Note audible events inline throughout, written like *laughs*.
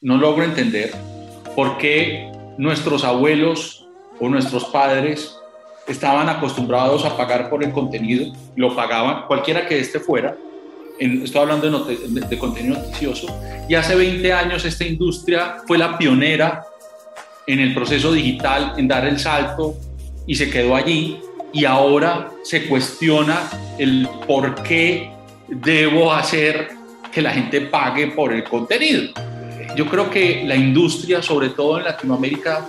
No logro entender por qué nuestros abuelos o nuestros padres estaban acostumbrados a pagar por el contenido, lo pagaban cualquiera que este fuera, en, estoy hablando de, de, contenido noticioso, y hace 20 años esta industria fue la pionera en el proceso digital, en dar el salto, y se quedó allí, y ahora se cuestiona el por qué debo hacer que la gente pague por el contenido. Yo creo que la industria, sobre todo en Latinoamérica,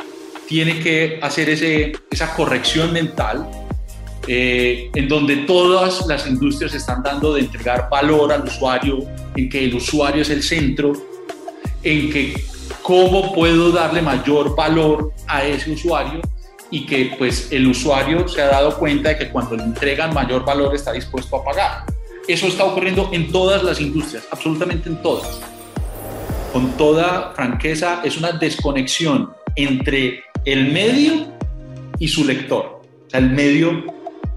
tiene que hacer ese, esa corrección mental eh, en donde todas las industrias están dando de entregar valor al usuario, en que el usuario es el centro, en que cómo puedo darle mayor valor a ese usuario y que pues el usuario se ha dado cuenta de que cuando le entregan mayor valor está dispuesto a pagar. Eso está ocurriendo en todas las industrias, absolutamente en todas. Con toda franqueza, es una desconexión entre el medio y su lector. O sea, el medio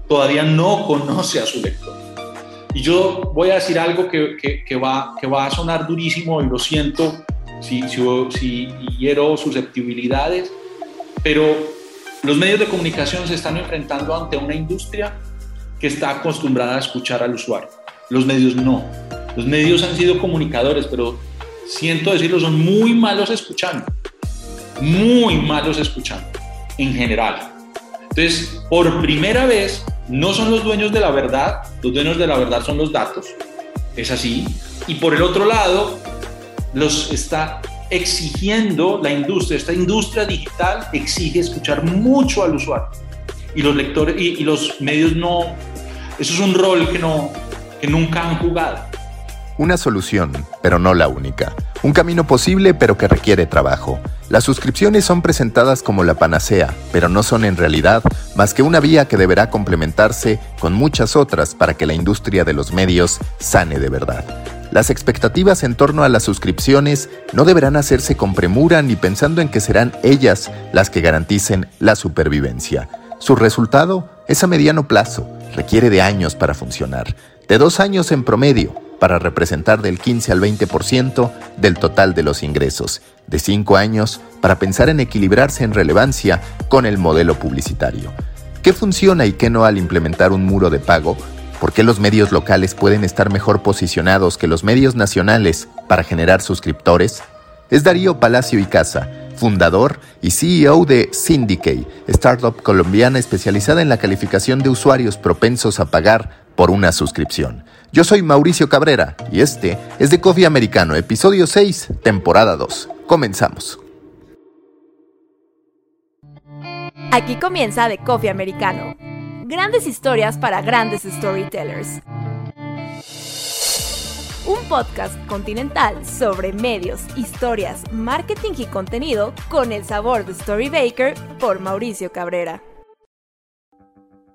todavía no conoce a su lector. Y yo voy a decir algo que, va a sonar durísimo y lo siento si, si, si hiero susceptibilidades, pero los medios de comunicación se están enfrentando ante una industria que está acostumbrada a escuchar al usuario. Los medios no. Los medios han sido comunicadores, pero siento decirlo, son muy malos escuchando. Muy malos escuchando, en general. Entonces, por primera vez, no son los dueños de la verdad, los dueños de la verdad son los datos, es así. Y por el otro lado, los está exigiendo la industria, esta industria digital exige escuchar mucho al usuario. Y los lectores y, y los medios no, eso es un rol que, no, que nunca han jugado. Una solución, pero no la única. Un camino posible, pero que requiere trabajo. Las suscripciones son presentadas como la panacea, pero no son en realidad más que una vía que deberá complementarse con muchas otras para que la industria de los medios sane de verdad. Las expectativas en torno a las suscripciones no deberán hacerse con premura ni pensando en que serán ellas las que garanticen la supervivencia. Su resultado es a mediano plazo, requiere de años para funcionar, de dos años en promedio, para representar del 15 al 20% del total de los ingresos, de cinco años para pensar en equilibrarse en relevancia con el modelo publicitario. ¿Qué funciona y qué no al implementar un muro de pago? ¿Por qué los medios locales pueden estar mejor posicionados que los medios nacionales para generar suscriptores? Es Darío Palacio y Casa, fundador y CEO de Syndicate, startup colombiana especializada en la calificación de usuarios propensos a pagar por una suscripción. Yo soy Mauricio Cabrera y este es de Coffee Americano, episodio 6, temporada 2. Comenzamos. Aquí comienza de Coffee Americano. Grandes historias para grandes storytellers. Un podcast continental sobre medios, historias, marketing y contenido con el sabor de Storybaker por Mauricio Cabrera.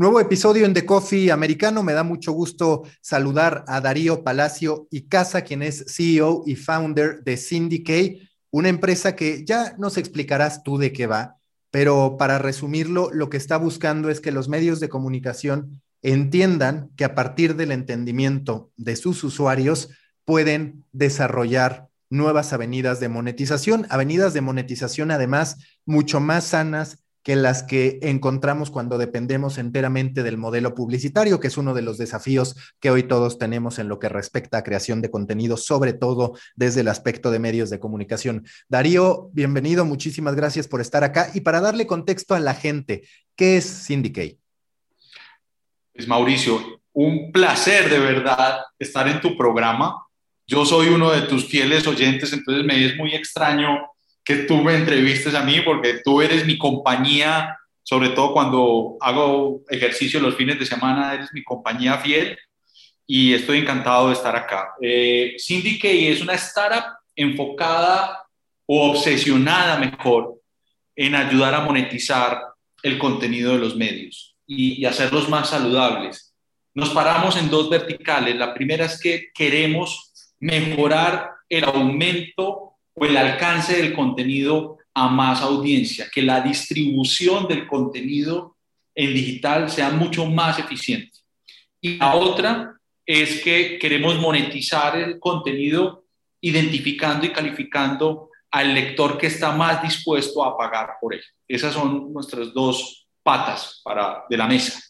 Nuevo episodio en The Coffee Americano. Me da mucho gusto saludar a Darío Palacio y Casa, quien es CEO y founder de Syndicate, una empresa que ya nos explicarás tú de qué va, pero para resumirlo, lo que está buscando es que los medios de comunicación entiendan que a partir del entendimiento de sus usuarios pueden desarrollar nuevas avenidas de monetización, avenidas de monetización además mucho más sanas, que las que encontramos cuando dependemos enteramente del modelo publicitario, que es uno de los desafíos que hoy todos tenemos en lo que respecta a creación de contenido, sobre todo desde el aspecto de medios de comunicación. Darío, bienvenido, muchísimas gracias por estar acá. Y para darle contexto a la gente, ¿qué es Syndicate? Pues Mauricio, un placer de verdad estar en tu programa. Yo soy uno de tus fieles oyentes, entonces me es muy extraño que tú me entrevistes a mí porque tú eres mi compañía, sobre todo cuando hago ejercicio los fines de semana, eres mi compañía fiel y estoy encantado de estar acá. Eh, Syndicate es una startup enfocada o obsesionada mejor en ayudar a monetizar el contenido de los medios y, y hacerlos más saludables. Nos paramos en dos verticales. La primera es que queremos mejorar el aumento el alcance del contenido a más audiencia, que la distribución del contenido en digital sea mucho más eficiente. Y la otra es que queremos monetizar el contenido identificando y calificando al lector que está más dispuesto a pagar por él. Esas son nuestras dos patas para, de la mesa.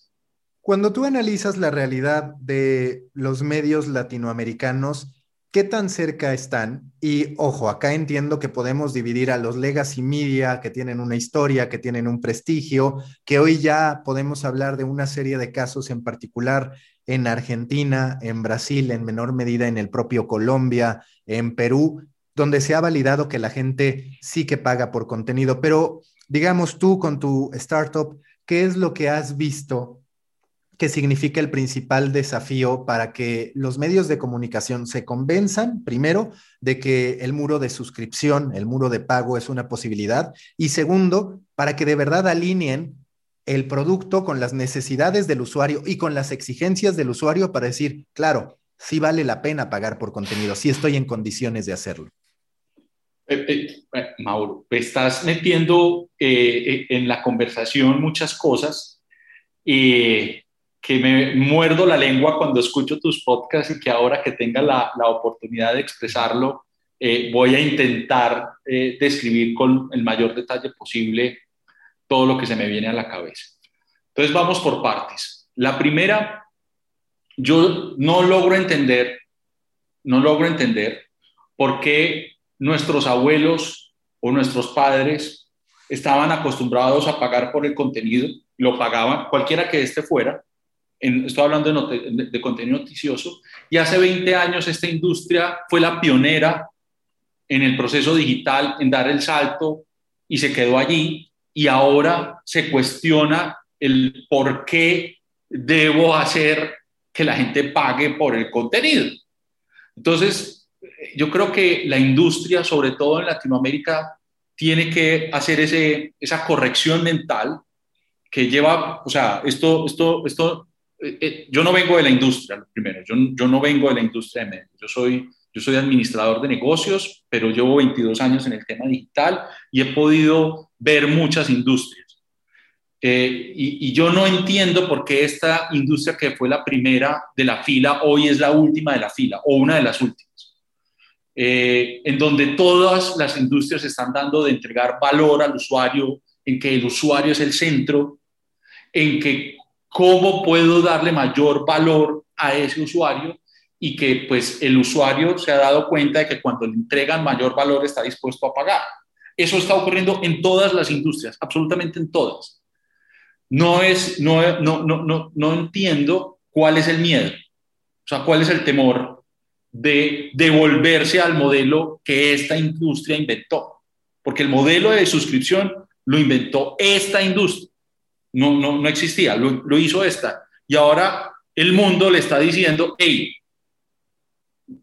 Cuando tú analizas la realidad de los medios latinoamericanos, ¿Qué tan cerca están? Y ojo, acá entiendo que podemos dividir a los legacy media que tienen una historia, que tienen un prestigio, que hoy ya podemos hablar de una serie de casos en particular en Argentina, en Brasil, en menor medida en el propio Colombia, en Perú, donde se ha validado que la gente sí que paga por contenido. Pero digamos tú con tu startup, ¿qué es lo que has visto que significa el principal desafío para que los medios de comunicación se convenzan, primero, de que el muro de suscripción, el muro de pago es una posibilidad, y segundo, para que de verdad alineen el producto con las necesidades del usuario y con las exigencias del usuario para decir, claro, sí vale la pena pagar por contenido, sí estoy en condiciones de hacerlo. Eh, eh, eh, Mauro, estás metiendo en la conversación muchas cosas que me muerdo la lengua cuando escucho tus podcasts y que ahora que tenga la, la oportunidad de expresarlo, eh, voy a intentar eh, describir con el mayor detalle posible todo lo que se me viene a la cabeza. Entonces vamos por partes. La primera, yo no logro entender, no logro entender por qué nuestros abuelos o nuestros padres estaban acostumbrados a pagar por el contenido, lo pagaban, cualquiera que este fuera, estoy hablando de, contenido noticioso, y hace 20 años esta industria fue la pionera en el proceso digital, en dar el salto, y se quedó allí, y ahora se cuestiona el por qué debo hacer que la gente pague por el contenido. Entonces, yo creo que la industria, sobre todo en Latinoamérica, tiene que hacer ese, esa corrección mental que lleva, o sea, esto, esto, esto yo no vengo de la industria, primero, yo, yo, no vengo de la industria de medios, yo soy, yo soy administrador de negocios, pero llevo 22 años en el tema digital y he podido ver muchas industrias. Eh, y, yo no entiendo por qué esta industria que fue la primera de la fila hoy es la última de la fila o una de las últimas. en donde todas las industrias están dando de entregar valor al usuario, en que el usuario es el centro, en que cómo puedo darle mayor valor a ese usuario y que pues el usuario se ha dado cuenta de que cuando le entregan mayor valor está dispuesto a pagar. Eso está ocurriendo en todas las industrias, absolutamente en todas. No es, no, no, no, no, entiendo cuál es el miedo, o sea, cuál es el temor de devolverse al modelo que esta industria inventó, porque el modelo de suscripción lo inventó esta industria no, no, no existía, lo, hizo esta. Y ahora el mundo le está diciendo, hey,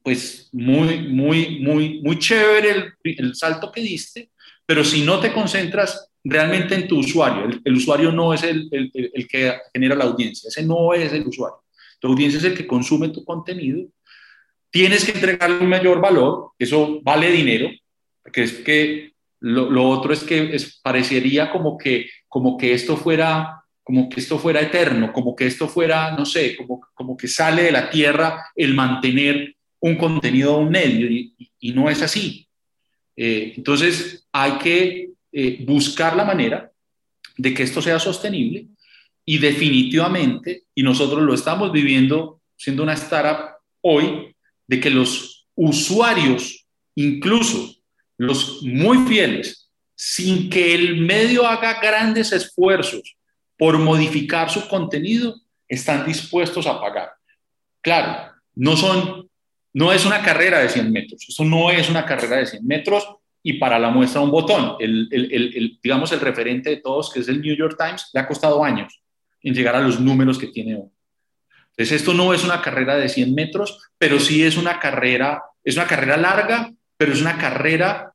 pues muy, muy, muy, muy chévere el, salto que diste, pero si no te concentras realmente en tu usuario, el, usuario no es el, el, que genera la audiencia, ese no es el usuario. Tu audiencia es el que consume tu contenido. Tienes que entregarle un mayor valor, eso vale dinero, porque es que lo, otro es que parecería como que, como que esto fuera como que esto fuera eterno, como que esto fuera, no sé, como, como que sale de la tierra el mantener un contenido a un medio y, no es así. Eh, entonces hay que eh, buscar la manera de que esto sea sostenible y definitivamente, y nosotros lo estamos viviendo siendo una startup hoy, de que los usuarios, incluso los muy fieles, sin que el medio haga grandes esfuerzos por modificar su contenido, están dispuestos a pagar. Claro, no son, no es una carrera de 100 metros, eso no es una carrera de 100 metros y para la muestra un botón. El, el, el, digamos, el referente de todos, que es el New York Times, le ha costado años en llegar a los números que tiene hoy. Entonces, esto no es una carrera de 100 metros, pero sí es una carrera, es una carrera larga, pero es una carrera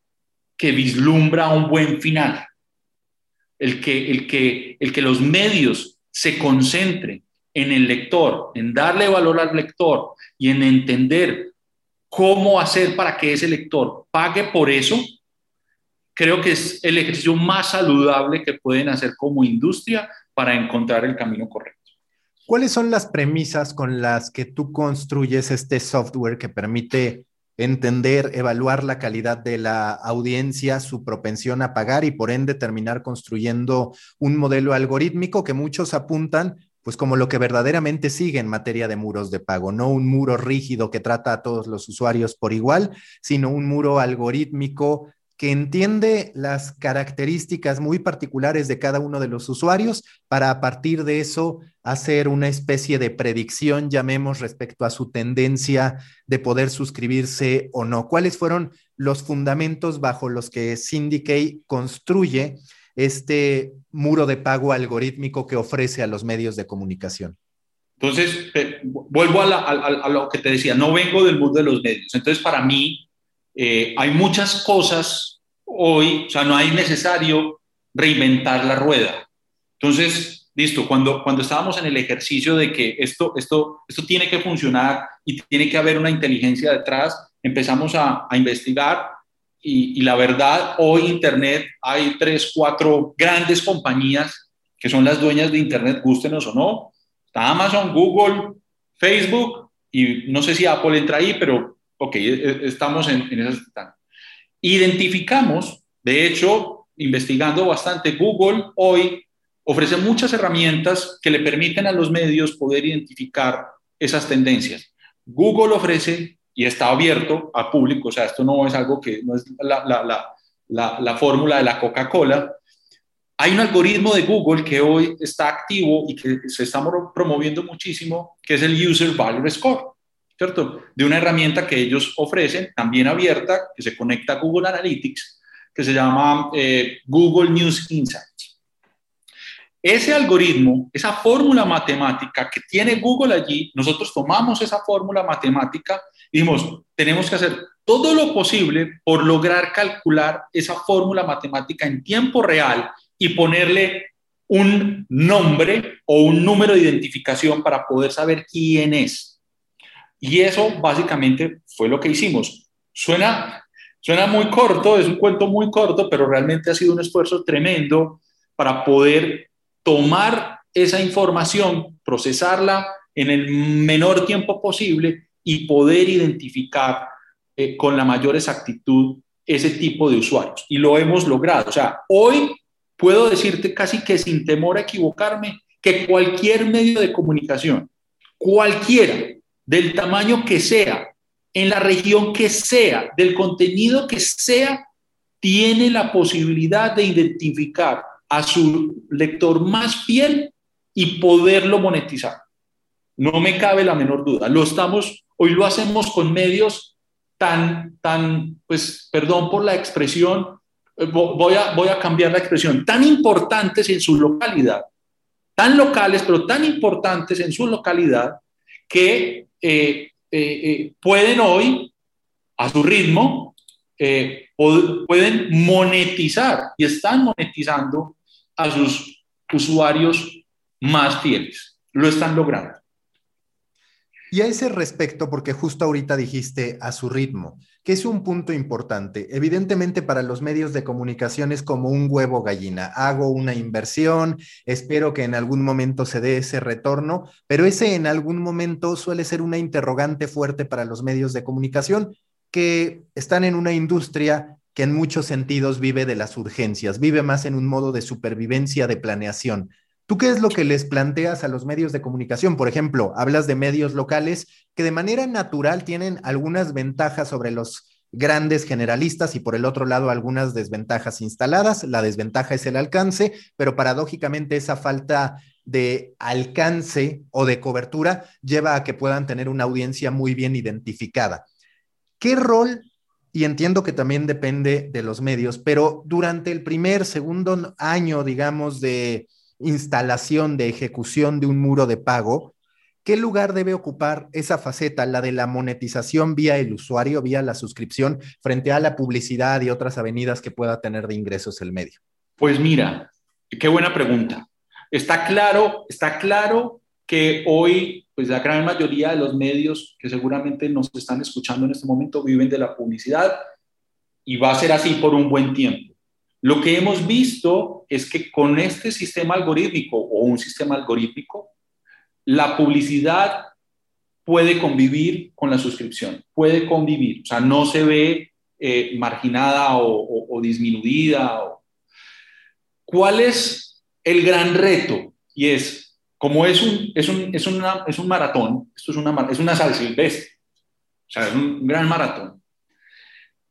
que vislumbra un buen final. El que, el que, el que los medios se concentren en el lector, en darle valor al lector y en entender cómo hacer para que ese lector pague por eso, creo que es el ejercicio más saludable que pueden hacer como industria para encontrar el camino correcto. ¿Cuáles son las premisas con las que tú construyes este software que permite entender, evaluar la calidad de la audiencia, su propensión a pagar y por ende terminar construyendo un modelo algorítmico que muchos apuntan pues como lo que verdaderamente sigue en materia de muros de pago, no un muro rígido que trata a todos los usuarios por igual, sino un muro algorítmico que entiende las características muy particulares de cada uno de los usuarios para a partir de eso hacer una especie de predicción, llamemos, respecto a su tendencia de poder suscribirse o no. ¿Cuáles fueron los fundamentos bajo los que Syndicate construye este muro de pago algorítmico que ofrece a los medios de comunicación? Entonces, vuelvo a, lo que te decía, no vengo del mundo de los medios. Entonces, para mí, eh, hay muchas cosas hoy, o sea, no hay necesario reinventar la rueda. Entonces, listo, cuando, cuando estábamos en el ejercicio de que esto, esto, esto tiene que funcionar y tiene que haber una inteligencia detrás, empezamos a, a investigar y, y, la verdad, hoy Internet hay tres, cuatro grandes compañías que son las dueñas de Internet, gustenos o no. Está Amazon, Google, Facebook y no sé si Apple entra ahí, pero ok, e, e, estamos en, en esas. Identificamos, de hecho, investigando bastante, Google hoy ofrece muchas herramientas que le permiten a los medios poder identificar esas tendencias. Google ofrece y está abierto a público, o sea, esto no es algo que no es la, la, la, la fórmula de la Coca-Cola. Hay un algoritmo de Google que hoy está activo y que se está promoviendo muchísimo, que es el User Value Score. ¿Cierto? De una herramienta que ellos ofrecen, también abierta, que se conecta a Google Analytics, que se llama eh, Google News Insights. Ese algoritmo, esa fórmula matemática que tiene Google allí, nosotros tomamos esa fórmula matemática y dijimos, tenemos que hacer todo lo posible por lograr calcular esa fórmula matemática en tiempo real y ponerle un nombre o un número de identificación para poder saber quién es. Y eso básicamente fue lo que hicimos. Suena, suena muy corto, es un cuento muy corto, pero realmente ha sido un esfuerzo tremendo para poder tomar esa información, procesarla en el menor tiempo posible y poder identificar eh, con la mayor exactitud ese tipo de usuarios. Y lo hemos logrado. O sea, hoy puedo decirte casi que sin temor a equivocarme que cualquier medio de comunicación, cualquiera, del tamaño que sea, en la región que sea, del contenido que sea, tiene la posibilidad de identificar a su lector más fiel y poderlo monetizar. No me cabe la menor duda. Lo estamos, hoy lo hacemos con medios tan, tan, pues, perdón por la expresión, eh, voy a, voy a cambiar la expresión, tan importantes en su localidad, tan locales, pero tan importantes en su localidad, que eh, eh, eh, pueden hoy, a su ritmo, pueden monetizar y están monetizando a sus usuarios más fieles. Lo están logrando. Y a ese respecto, porque justo ahorita dijiste a su ritmo, que es un punto importante. Evidentemente para los medios de comunicación es como un huevo gallina. Hago una inversión, espero que en algún momento se dé ese retorno, pero ese en algún momento suele ser una interrogante fuerte para los medios de comunicación que están en una industria que en muchos sentidos vive de las urgencias, vive más en un modo de supervivencia, de planeación. ¿Tú qué es lo que les planteas a los medios de comunicación? Por ejemplo, hablas de medios locales que de manera natural tienen algunas ventajas sobre los grandes generalistas y por el otro lado algunas desventajas instaladas. La desventaja es el alcance, pero paradójicamente esa falta de alcance o de cobertura lleva a que puedan tener una audiencia muy bien identificada. ¿Qué rol? Y entiendo que también depende de los medios, pero durante el primer, segundo año, digamos, de instalación, de ejecución de un muro de pago, ¿qué lugar debe ocupar esa faceta, la de la monetización vía el usuario, vía la suscripción, frente a la publicidad y otras avenidas que pueda tener de ingresos el medio? Pues mira, qué buena pregunta. Está claro, está claro que hoy, pues la gran mayoría de los medios que seguramente nos están escuchando en este momento viven de la publicidad y va a ser así por un buen tiempo. Lo que hemos visto es que con este sistema algorítmico o un sistema algorítmico, la publicidad puede convivir con la suscripción, puede convivir, o sea, no se ve eh, marginada o, disminuida. ¿Cuál es el gran reto, y es, como es un, es un, es una, es un maratón, esto es una, es una sal silvestre, o sea, es un gran maratón.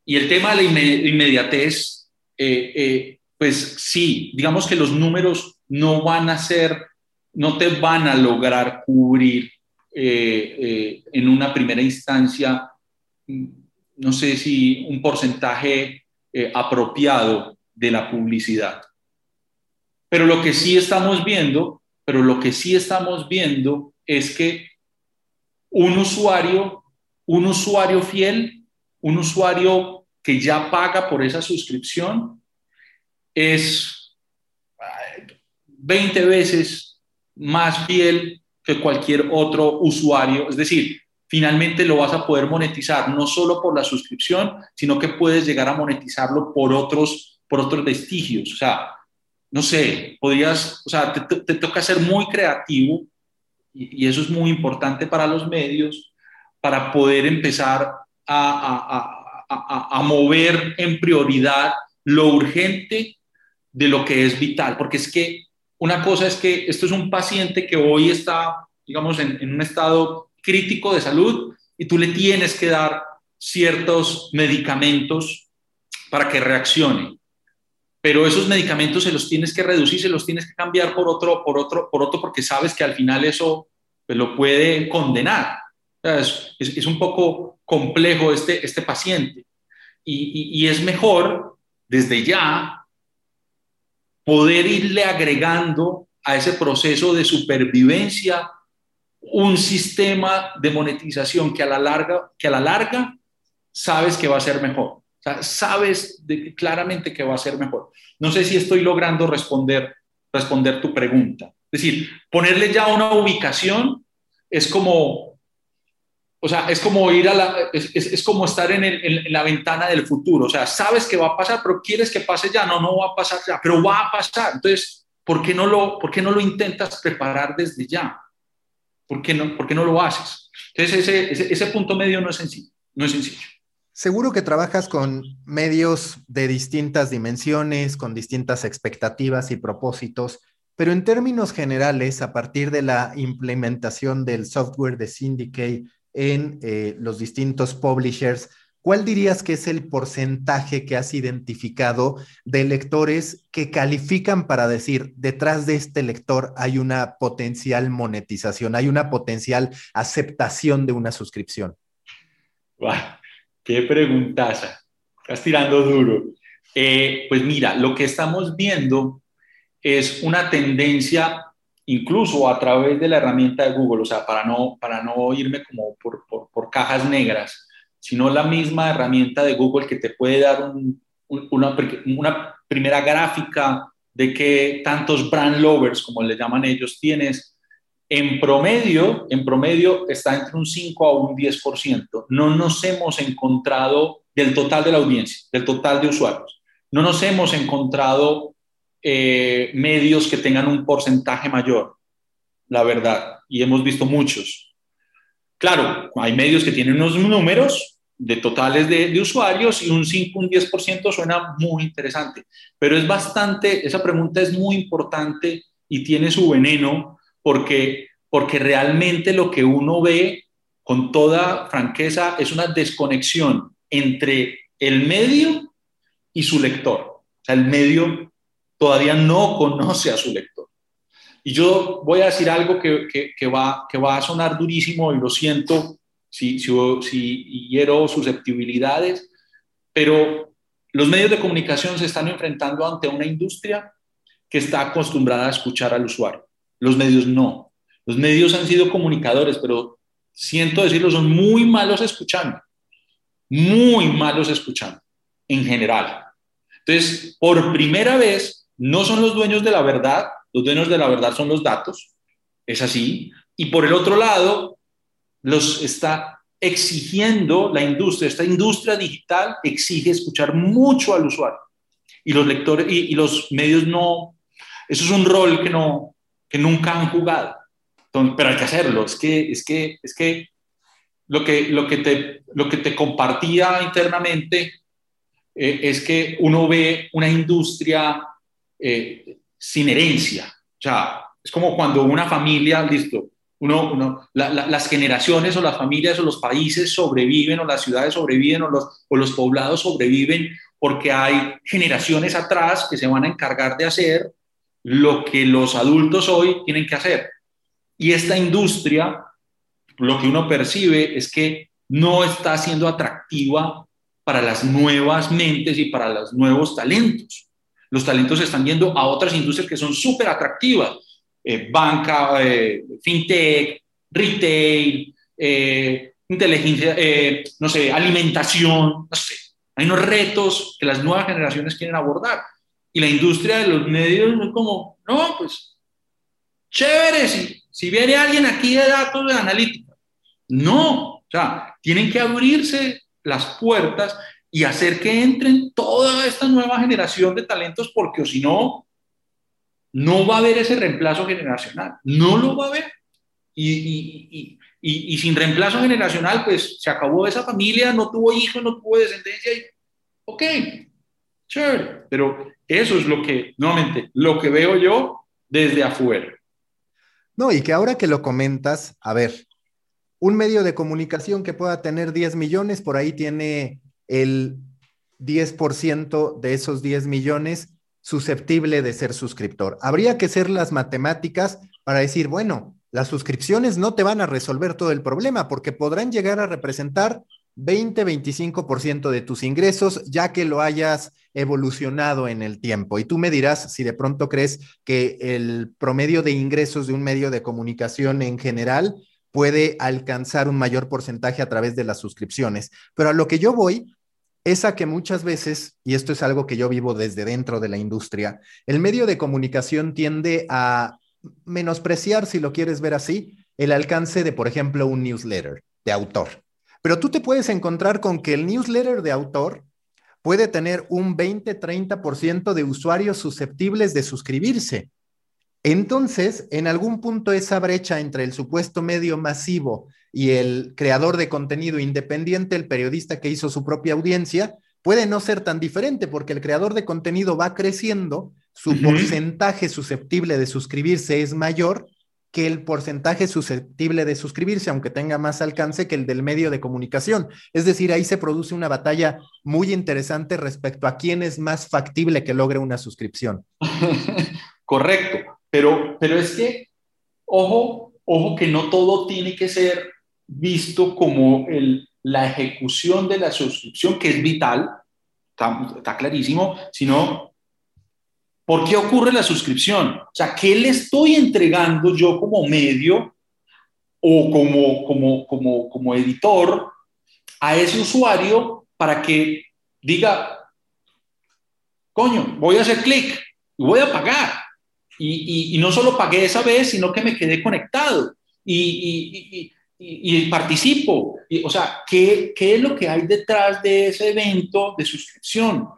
Y el tema de la inmediatez, eh, eh, pues sí, digamos que los números no van a ser, no te van a lograr cubrir eh, en una primera instancia, no sé si un porcentaje apropiado de la publicidad. Pero lo que sí estamos viendo, pero lo que sí estamos viendo es que un usuario, un usuario fiel, un usuario que ya paga por esa suscripción, es 20 veces más fiel que cualquier otro usuario. Es decir, finalmente lo vas a poder monetizar no solo por la suscripción, sino que puedes llegar a monetizarlo por otros, por otros vestigios. O sea, no sé, podrías, o sea, te, toca ser muy creativo y, eso es muy importante para los medios para poder empezar a, mover en prioridad lo urgente de lo que es vital, porque es que una cosa es que esto es un paciente que hoy está, digamos, en, en un estado crítico de salud y tú le tienes que dar ciertos medicamentos para que reaccione pero esos medicamentos se los tienes que reducir, se los tienes que cambiar por otro, por otro, por otro, porque sabes que al final eso pues, lo puede condenar. Es, un poco complejo este, este paciente. Y, y, es mejor desde ya poder irle agregando a ese proceso de supervivencia un sistema de monetización que a la larga, que a la larga sabes que va a ser mejor sabes claramente que va a ser mejor. No sé si estoy logrando responder, responder tu pregunta. Es decir, ponerle ya una ubicación es como, o sea, es como ir a la, es, como estar en, en, la ventana del futuro. O sea, sabes que va a pasar, pero quieres que pase ya. No, no va a pasar ya, pero va a pasar. Entonces, ¿por qué no lo, por qué no lo intentas preparar desde ya? ¿Por qué no, por qué no lo haces? Entonces, ese, ese, ese punto medio no es sencillo. No es sencillo. Seguro que trabajas con medios de distintas dimensiones, con distintas expectativas y propósitos, pero en términos generales, a partir de la implementación del software de Syndicate en eh, los distintos publishers, ¿cuál dirías que es el porcentaje que has identificado de lectores que califican para decir, detrás de este lector hay una potencial monetización, hay una potencial aceptación de una suscripción? Qué preguntaza. Estás tirando duro. Eh, pues mira, lo que estamos viendo es una tendencia, incluso a través de la herramienta de Google, o sea, para no, para no irme como por, por, cajas negras, sino la misma herramienta de Google que te puede dar una, una primera gráfica de qué tantos brand lovers, como le llaman ellos, tienes en promedio, en promedio está entre un 5 a un 10%. No nos hemos encontrado del total de la audiencia, del total de usuarios. No nos hemos encontrado eh, medios que tengan un porcentaje mayor, la verdad, y hemos visto muchos. Claro, hay medios que tienen unos números de totales de, usuarios y un 5, un 10% suena muy interesante. Pero es bastante, esa pregunta es muy importante y tiene su veneno porque, porque realmente lo que uno ve con toda franqueza es una desconexión entre el medio y su lector. O sea, el medio todavía no conoce a su lector. Y yo voy a decir algo que, que, va, que va a sonar durísimo y lo siento si, si, si hiero susceptibilidades, pero los medios de comunicación se están enfrentando ante una industria que está acostumbrada a escuchar al usuario. Los medios no. Los medios han sido comunicadores, pero siento decirlo, son muy malos escuchando. Muy malos escuchando, en general. Entonces, por primera vez, no son los dueños de la verdad, los dueños de la verdad son los datos, es así. Y por el otro lado, los está exigiendo la industria, esta industria digital exige escuchar mucho al usuario. Y los lectores y, los medios no, eso es un rol que, no, que nunca han jugado. pero hay que hacerlo. Es que, es que, es que lo que, lo que, te, lo que te compartía internamente eh, es que uno ve una industria eh, sin herencia. O sea, es como cuando una familia, listo, uno, las generaciones o las familias o los países sobreviven o las ciudades sobreviven o los, o los poblados sobreviven porque hay generaciones atrás que se van a encargar de hacer lo que los adultos hoy tienen que hacer. Y esta industria, lo que uno percibe es que no está siendo atractiva para las nuevas mentes y para los nuevos talentos. Los talentos están yendo a otras industrias que son súper atractivas eh, banca, eh, fintech, retail, eh, inteligencia, no sé, alimentación, no sé. Hay unos retos que las nuevas generaciones quieren abordar. Y la industria de los medios es como, no, pues, chévere, si, si viene alguien aquí de datos de analítica. No, o sea, tienen que abrirse las puertas y hacer que entren toda esta nueva generación de talentos, porque si no, no va a haber ese reemplazo generacional, no lo va a haber. Y, sin reemplazo generacional, pues se acabó esa familia, no tuvo hijos, no tuvo descendencia. Y, ok, chévere, pero eso es lo que, nuevamente, lo que veo yo desde afuera. No, y que ahora que lo comentas, a ver, un medio de comunicación que pueda tener 10 millones, por ahí tiene el 10% de esos 10 millones susceptible de ser suscriptor. Habría que hacer las matemáticas para decir, bueno, las suscripciones no te van a resolver todo el problema porque podrán llegar a representar 20-25% de tus ingresos ya que lo hayas evolucionado en el tiempo. Y tú me dirás si de pronto crees que el promedio de ingresos de un medio de comunicación en general puede alcanzar un mayor porcentaje a través de las suscripciones. Pero a lo que yo voy esa que muchas veces, y esto es algo que yo vivo desde dentro de la industria, el medio de comunicación tiende a menospreciar, si lo quieres ver así, el alcance de, por ejemplo, un newsletter de autor. Pero tú te puedes encontrar con que el newsletter de autor puede tener un 20-30% de usuarios susceptibles de suscribirse. Entonces, en algún punto esa brecha entre el supuesto medio masivo y el creador de contenido independiente, el periodista que hizo su propia audiencia, puede no ser tan diferente porque el creador de contenido va creciendo, su porcentaje susceptible de suscribirse es mayor que el porcentaje susceptible de suscribirse, aunque tenga más alcance que el del medio de comunicación. Es decir, ahí se produce una batalla muy interesante respecto a quién es más factible que logre una suscripción. *laughs* Correcto, pero, pero es que, ojo, ojo que no todo tiene que ser visto como la ejecución de la suscripción, que es vital, está, clarísimo, sino ¿por qué ocurre la suscripción? O sea, ¿qué le estoy entregando yo como medio o como, como, como, como editor a ese usuario para que diga, coño, voy a hacer clic y voy a pagar? Y, y, no solo pagué esa vez, sino que me quedé conectado. y, y, participo. Y, o sea, ¿qué, ¿qué es lo que hay detrás de ese evento de suscripción?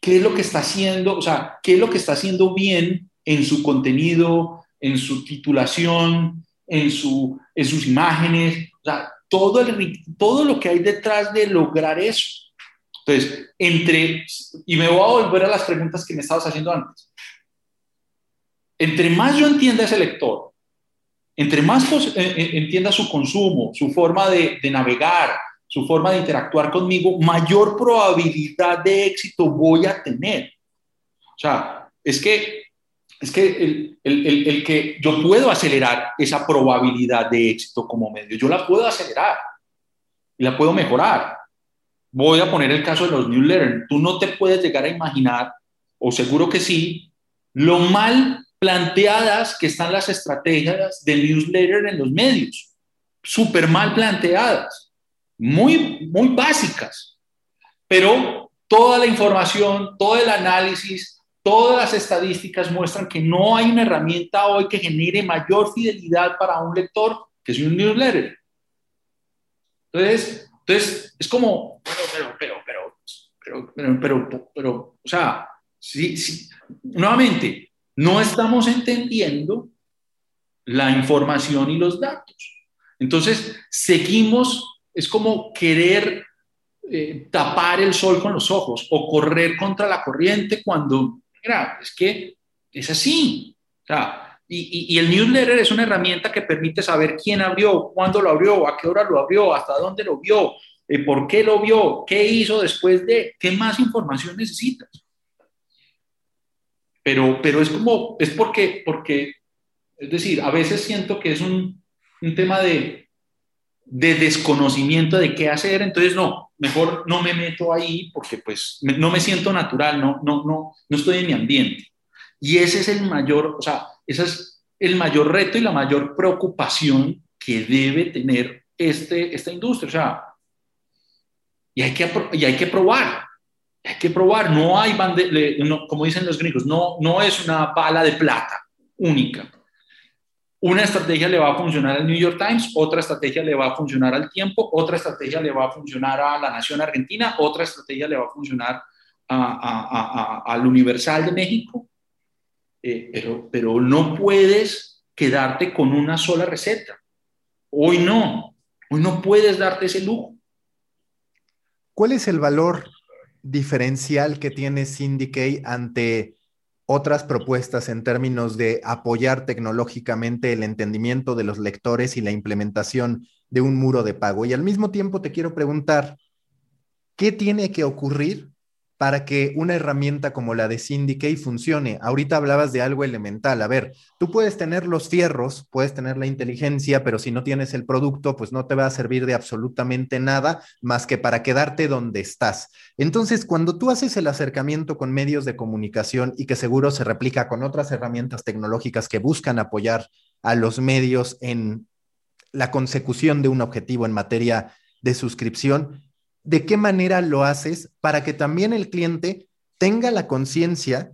¿Qué es lo que está haciendo? O sea, ¿qué es lo que está haciendo bien en su contenido, en su titulación, en, su, en sus imágenes? O sea, todo, el, todo lo que hay detrás de lograr eso. Entonces, entre, y me voy a volver a las preguntas que me estabas haciendo antes. Entre más yo entienda ese lector, entre más eh, entienda su consumo, su forma de, de navegar, su forma de interactuar conmigo, mayor probabilidad de éxito voy a tener. O sea, es que, es que el, el, el, que yo puedo acelerar esa probabilidad de éxito como medio, yo la puedo acelerar y la puedo mejorar. Voy a poner el caso de los newsletters. Tú no te puedes llegar a imaginar, o seguro que sí, lo mal planteadas que están las estrategias del newsletter en los medios. Súper mal planteadas, muy, muy básicas. Pero toda la información, todo el análisis, todas las estadísticas muestran que no hay una herramienta hoy que genere mayor fidelidad para un lector que es un newsletter. Entonces, entonces es como, pero, pero, pero, pero, pero, pero, pero, o sea, sí, sí, nuevamente, no estamos entendiendo la información y los datos. Entonces, seguimos, es como querer eh, tapar el sol con los ojos o correr contra la corriente cuando, es que es así. Sea, y, y, el newsletter es una herramienta que permite saber quién abrió, cuándo lo abrió, a qué hora lo abrió, hasta dónde lo vio, eh, por qué lo vio, qué hizo después de, qué más información necesitas. Pero, pero es como, es porque, porque, es decir, a veces siento que es un, un tema de, de desconocimiento de qué hacer, entonces no, mejor no me meto ahí porque pues no me siento natural, no, no, no, no estoy en mi ambiente. Y ese es el mayor, o sea, ese es el mayor reto y la mayor preocupación que debe tener este, esta industria. O sea, y hay que, y hay que probar, hay que probar, no hay, como dicen los gringos, no, no es una bala de plata única. Una estrategia le va a funcionar al New York Times, otra estrategia le va a funcionar al tiempo, otra estrategia le va a funcionar a la Nación Argentina, otra estrategia le va a funcionar al Universal de México, eh, pero no puedes quedarte con una sola receta. Hoy no, hoy no puedes darte ese lujo. ¿Cuál es el valor diferencial que tiene Syndicate ante otras propuestas en términos de apoyar tecnológicamente el entendimiento de los lectores y la implementación de un muro de pago. Y al mismo tiempo te quiero preguntar, ¿qué tiene que ocurrir para que una herramienta como la de Syndicate funcione. Ahorita hablabas de algo elemental. A ver, tú puedes tener los fierros, puedes tener la inteligencia, pero si no tienes el producto, pues no te va a servir de absolutamente nada más que para quedarte donde estás. Entonces, cuando tú haces el acercamiento con medios de comunicación y que seguro se replica con otras herramientas tecnológicas que buscan apoyar a los medios en la consecución de un objetivo en materia de suscripción, de qué manera lo haces para que también el cliente tenga la conciencia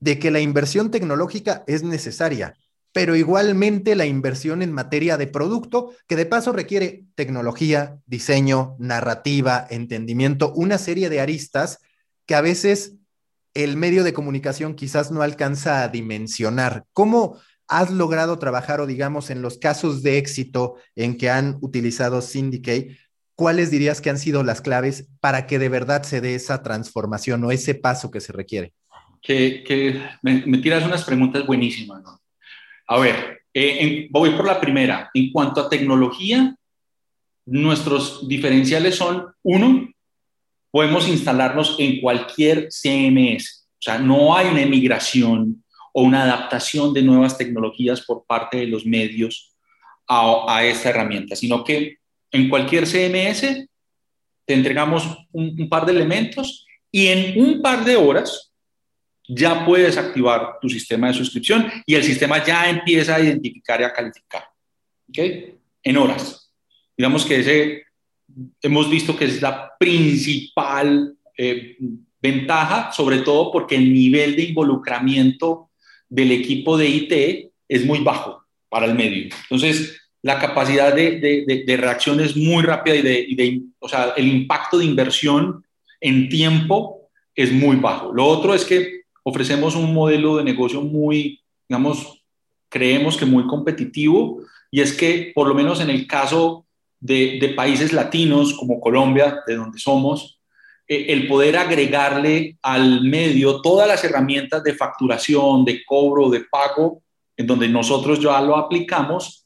de que la inversión tecnológica es necesaria, pero igualmente la inversión en materia de producto, que de paso requiere tecnología, diseño, narrativa, entendimiento, una serie de aristas que a veces el medio de comunicación quizás no alcanza a dimensionar. ¿Cómo has logrado trabajar o digamos en los casos de éxito en que han utilizado Syndicate? ¿Cuáles dirías que han sido las claves para que de verdad se dé esa transformación o ese paso que se requiere? Que, me, tiras unas preguntas buenísimas. A ver, eh, voy por la primera. En cuanto a tecnología, nuestros diferenciales son, uno, podemos instalarnos en cualquier CMS. O sea, no hay una emigración o una adaptación de nuevas tecnologías por parte de los medios a, a esta herramienta, sino que en cualquier CMS te entregamos un, par de elementos y en un par de horas ya puedes activar tu sistema de suscripción y el sistema ya empieza a identificar y a calificar. ¿Ok? En horas. Digamos que ese hemos visto que es la principal eh, ventaja, sobre todo porque el nivel de involucramiento del equipo de IT es muy bajo para el medio. Entonces, la capacidad de, reacción es muy rápida y, de, o sea, el impacto de inversión en tiempo es muy bajo. Lo otro es que ofrecemos un modelo de negocio muy, digamos, creemos que muy competitivo y es que por lo menos en el caso de, países latinos como Colombia, de donde somos, eh, el poder agregarle al medio todas las herramientas de facturación, de cobro, de pago, en donde nosotros ya lo aplicamos,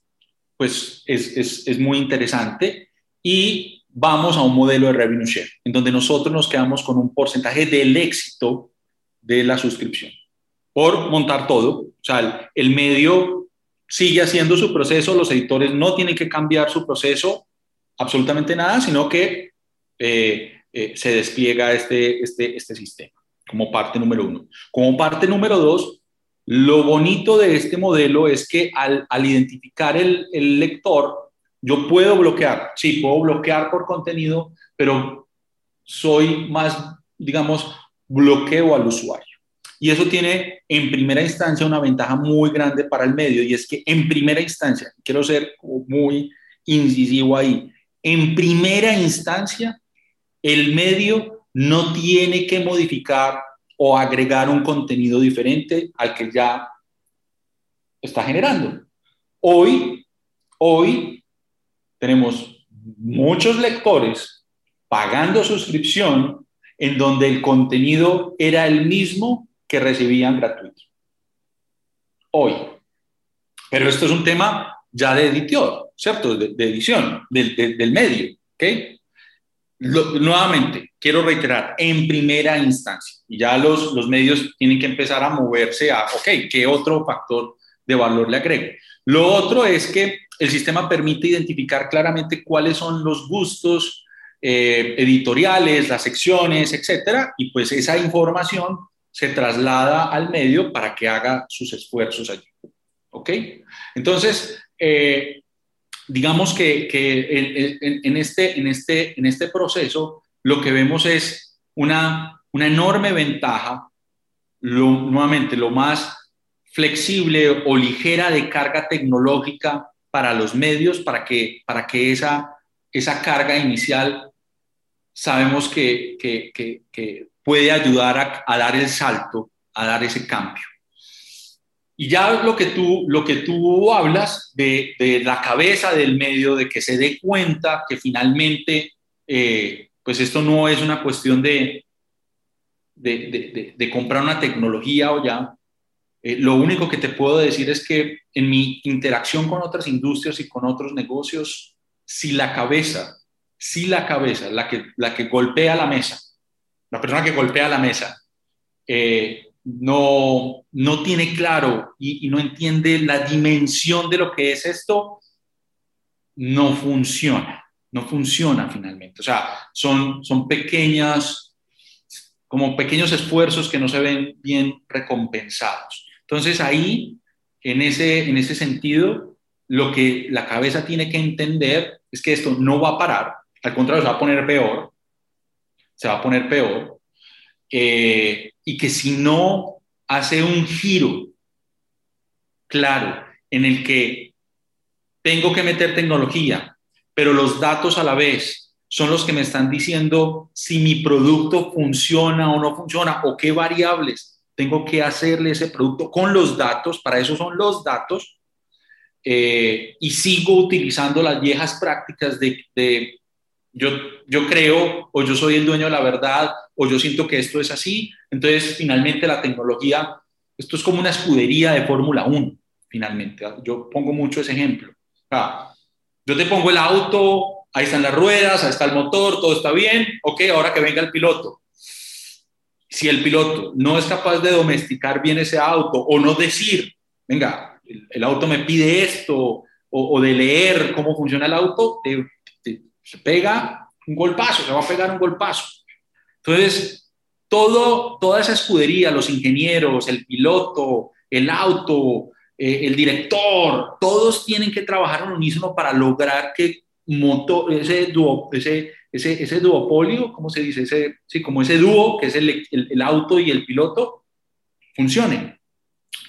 pues es, es, es muy interesante. Y vamos a un modelo de revenue share, en donde nosotros nos quedamos con un porcentaje del éxito de la suscripción por montar todo. O sea, el, medio sigue haciendo su proceso, los editores no tienen que cambiar su proceso, absolutamente nada, sino que eh, eh, se despliega este, este, este sistema como parte número uno. Como parte número dos, lo bonito de este modelo es que al, identificar el, el lector, yo puedo bloquear, sí, puedo bloquear por contenido, pero soy más, digamos, bloqueo al usuario. Y eso tiene en primera instancia una ventaja muy grande para el medio y es que en primera instancia, quiero ser muy incisivo ahí, en primera instancia el medio no tiene que modificar o agregar un contenido diferente al que ya está generando. Hoy, hoy tenemos muchos lectores pagando suscripción en donde el contenido era el mismo que recibían gratuito. Hoy. Pero esto es un tema ya de editor, ¿cierto? De, edición, del, medio, ¿ok? Nuevamente, quiero reiterar, en primera instancia, y ya los, los medios tienen que empezar a moverse a, ok, ¿qué otro factor de valor le agrego? Lo otro es que el sistema permite identificar claramente cuáles son los gustos eh, editoriales, las secciones, etcétera, y pues esa información se traslada al medio para que haga sus esfuerzos allí. ¿Ok? Entonces, eh, digamos que, en, este, este, en este proceso lo que vemos es una, enorme ventaja, nuevamente, lo más flexible o ligera de carga tecnológica para los medios, para que, para que esa, esa carga inicial sabemos que puede ayudar a, dar el salto, a dar ese cambio. Y ya lo que tú, lo que tú hablas de, la cabeza del medio, de que se dé cuenta que finalmente, eh, pues esto no es una cuestión de, de, comprar una tecnología o ya. Eh, lo único que te puedo decir es que en mi interacción con otras industrias y con otros negocios, si la cabeza, si la cabeza, la que, la que golpea la mesa, la persona que golpea la mesa, eh, no, no tiene claro y, no entiende la dimensión de lo que es esto, no funciona, no funciona finalmente. O sea, son, son pequeñas, como pequeños esfuerzos que no se ven bien recompensados. Entonces ahí, en ese, en ese sentido, lo que la cabeza tiene que entender es que esto no va a parar, al contrario, se va a poner peor, se va a poner peor, eh, y que si no hace un giro claro en el que tengo que meter tecnología, pero los datos a la vez son los que me están diciendo si mi producto funciona o no funciona o qué variables tengo que hacerle ese producto con los datos, para eso son los datos, eh, y sigo utilizando las viejas prácticas de, yo, yo creo o yo soy el dueño de la verdad o yo siento que esto es así. Entonces, finalmente la tecnología, esto es como una escudería de Fórmula 1, finalmente. Yo pongo mucho ese ejemplo. yo te pongo el auto, ahí están las ruedas, ahí está el motor, todo está bien, ok, ahora que venga el piloto. Si el piloto no es capaz de domesticar bien ese auto o no decir, venga, el, auto me pide esto, o, o, de leer cómo funciona el auto, te, se pega un golpazo, se va a pegar un golpazo. Entonces, todo, toda esa escudería, los ingenieros, el piloto, el auto, eh, el director, todos tienen que trabajar en unísono para lograr que motor, ese, ese, ese, ese, duopolio, ¿cómo se dice? Ese, sí, como ese dúo que es el, el, el auto y el piloto, funcionen.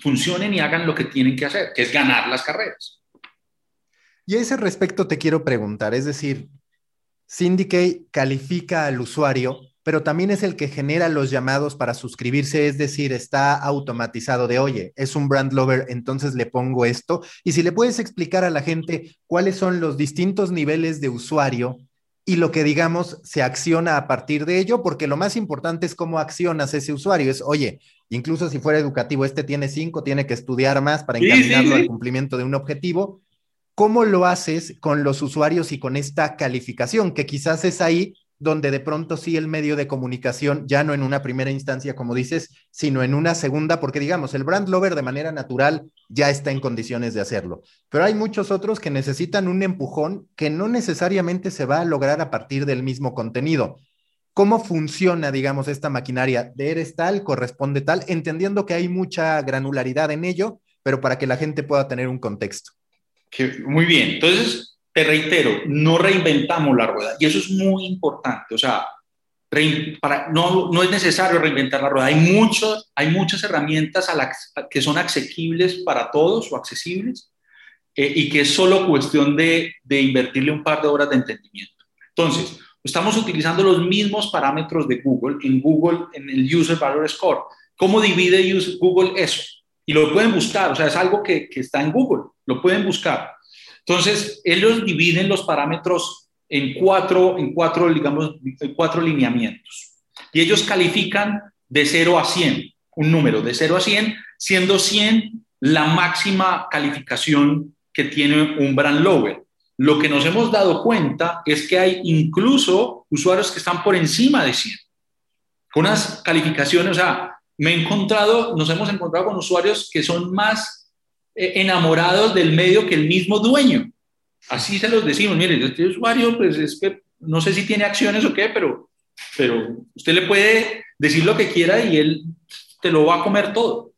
Funcionen y hagan lo que tienen que hacer, que es ganar las carreras. Y a ese respecto te quiero preguntar, es decir, Syndicate califica al usuario, pero también es el que genera los llamados para suscribirse, es decir, está automatizado de, oye, es un brand lover, entonces le pongo esto. Y si le puedes explicar a la gente cuáles son los distintos niveles de usuario y lo que digamos se acciona a partir de ello, porque lo más importante es cómo accionas ese usuario. Es, oye, incluso si fuera educativo, este tiene cinco, tiene que estudiar más para encaminarlo al cumplimiento de un objetivo. ¿Cómo lo haces con los usuarios y con esta calificación? Que quizás es ahí donde de pronto sí el medio de comunicación, ya no en una primera instancia, como dices, sino en una segunda, porque digamos, el brand lover de manera natural ya está en condiciones de hacerlo, pero hay muchos otros que necesitan un empujón que no necesariamente se va a lograr a partir del mismo contenido. ¿Cómo funciona, digamos, esta maquinaria de eres tal, corresponde tal, entendiendo que hay mucha granularidad en ello, pero para que la gente pueda tener un contexto? Muy bien, entonces te reitero, no reinventamos la rueda y eso es muy importante. O sea, para, no, no, es necesario reinventar la rueda. Hay, muchos, hay muchas herramientas que son asequibles para todos o accesibles eh, y que es solo cuestión de, de invertirle un par de horas de entendimiento. Entonces, estamos utilizando los mismos parámetros de Google en Google, en el User Value Score. ¿Cómo divide Google eso? Y lo pueden buscar, o sea, es algo que, que está en Google, lo pueden buscar. Entonces, ellos dividen los parámetros en cuatro, en cuatro, digamos, cuatro lineamientos. Y ellos califican de 0 a 100, un número de 0 a 100, siendo 100 la máxima calificación que tiene un brand lover. Lo que nos hemos dado cuenta es que hay incluso usuarios que están por encima de 100, con unas calificaciones, o sea, me he encontrado, nos hemos encontrado con usuarios que son más eh, enamorados del medio que el mismo dueño. Así se los decimos, mire, este usuario, pues es que no sé si tiene acciones o qué, pero, pero usted le puede decir lo que quiera y él te lo va a comer todo.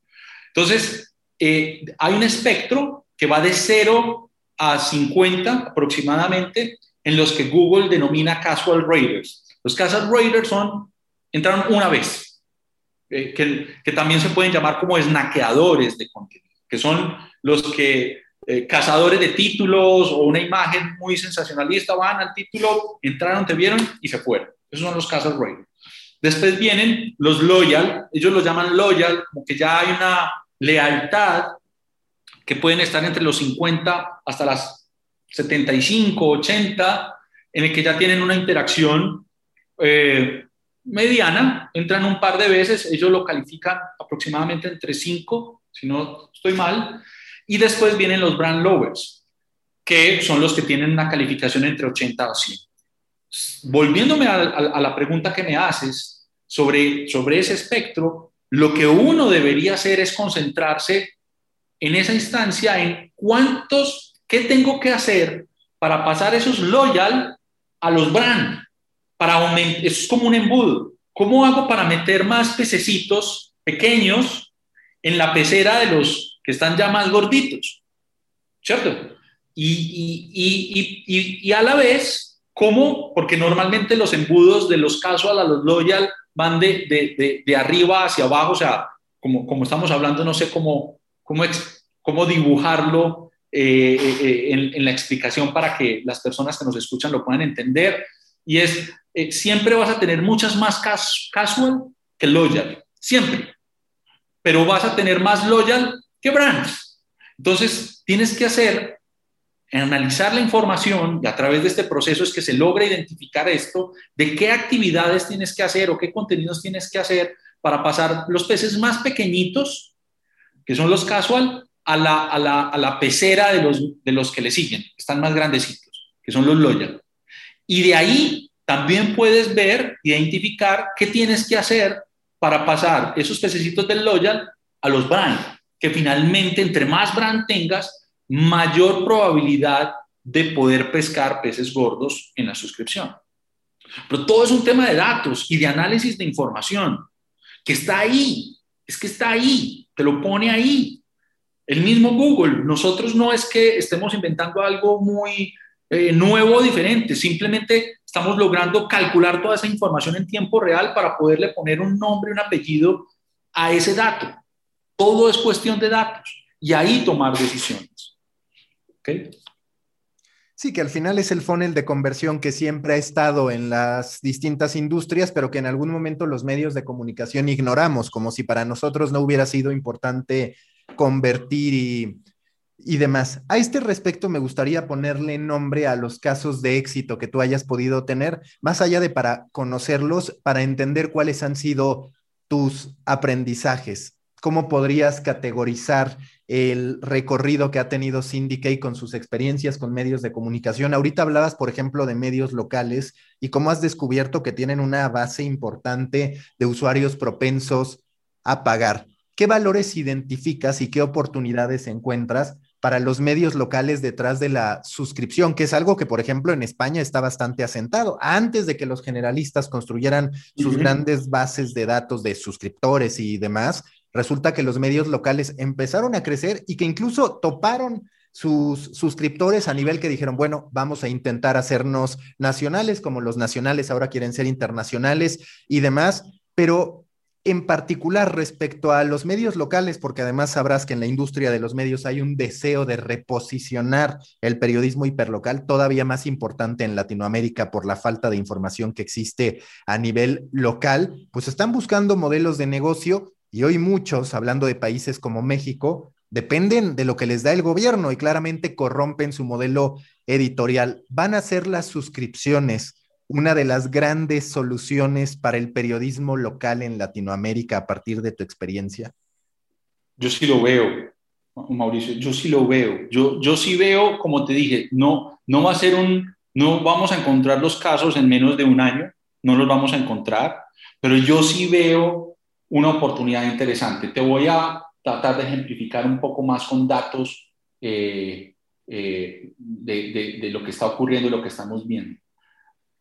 Entonces, eh, hay un espectro que va de 0 a 50 aproximadamente, en los que Google denomina casual raiders. Los casual raiders son, entraron una vez, eh, que, que, también se pueden llamar como esnaqueadores de contenido, que son los que eh, cazadores de títulos o una imagen muy sensacionalista van al título, entraron, te vieron y se fueron. Esos son los casos raiders. Después vienen los loyal, ellos los llaman loyal, como que ya hay una lealtad que pueden estar entre los 50 hasta las 75, 80, en el que ya tienen una interacción eh, mediana, entran un par de veces, ellos lo califican aproximadamente entre 5, si no estoy mal, y después vienen los brand lovers, que son los que tienen una calificación entre 80 o 100. Volviéndome a, la pregunta que me haces sobre, sobre ese espectro, lo que uno debería hacer es concentrarse en esa instancia en cuántos, qué tengo que hacer para pasar esos loyal a los brand, para aumentar, es como un embudo. ¿Cómo hago para meter más pececitos pequeños en la pecera de los que están ya más gorditos, ¿cierto? Y, y, y, y, a la vez, ¿cómo? Porque normalmente los embudos de los casual a los loyal van de, de, de, arriba hacia abajo, o sea, como, como estamos hablando, no sé cómo, cómo, cómo dibujarlo eh, eh, eh, en, en, la explicación para que las personas que nos escuchan lo puedan entender. Y es, siempre vas a tener muchas más casual que loyal, siempre. Pero vas a tener más loyal ¿Qué brands? Entonces, tienes que hacer, analizar la información y a través de este proceso es que se logra identificar esto, de qué actividades tienes que hacer o qué contenidos tienes que hacer para pasar los peces más pequeñitos, que son los casual, a la, a la, a la pecera de los, de los que le siguen, que están más grandecitos, que son los loyal. Y de ahí también puedes ver, identificar qué tienes que hacer para pasar esos pececitos del loyal a los brand que finalmente entre más brand tengas, mayor probabilidad de poder pescar peces gordos en la suscripción. Pero todo es un tema de datos y de análisis de información, que está ahí, es que está ahí, te lo pone ahí. El mismo Google, nosotros no es que estemos inventando algo muy eh, nuevo diferente, simplemente estamos logrando calcular toda esa información en tiempo real para poderle poner un nombre, un apellido a ese dato. Todo es cuestión de datos y ahí tomar decisiones. ¿Okay? Sí, que al final es el funnel de conversión que siempre ha estado en las distintas industrias, pero que en algún momento los medios de comunicación ignoramos, como si para nosotros no hubiera sido importante convertir y, y demás. A este respecto, me gustaría ponerle nombre a los casos de éxito que tú hayas podido tener, más allá de para conocerlos, para entender cuáles han sido tus aprendizajes. ¿Cómo podrías categorizar el recorrido que ha tenido Syndicate con sus experiencias con medios de comunicación. Ahorita hablabas, por ejemplo, de medios locales y cómo has descubierto que tienen una base importante de usuarios propensos a pagar. ¿Qué valores identificas y qué oportunidades encuentras para los medios locales detrás de la suscripción, que es algo que, por ejemplo, en España está bastante asentado. Antes de que los generalistas construyeran sus grandes bases de datos de suscriptores y demás, resulta que los medios locales empezaron a crecer y que incluso toparon sus suscriptores a nivel que dijeron, bueno, vamos a intentar hacernos nacionales como los nacionales ahora quieren ser internacionales y demás, pero en particular respecto a los medios locales, porque además sabrás que en la industria de los medios hay un deseo de reposicionar el periodismo hiperlocal, todavía más importante en Latinoamérica por la falta de información que existe a nivel local, pues están buscando modelos de negocio y hoy muchos, hablando de países como México, dependen de lo que les da el gobierno y claramente corrompen su modelo editorial. ¿Van a ser las suscripciones una de las grandes soluciones para el periodismo local en Latinoamérica a partir de tu experiencia? Yo sí lo veo, Mauricio, yo sí lo veo. Yo, yo sí veo, como te dije, no, no va a ser un, no vamos a encontrar los casos en menos de un año, no los vamos a encontrar, pero yo sí veo una oportunidad interesante. Te voy a tratar de ejemplificar un poco más con datos eh, eh, de, lo que está ocurriendo y lo que estamos viendo.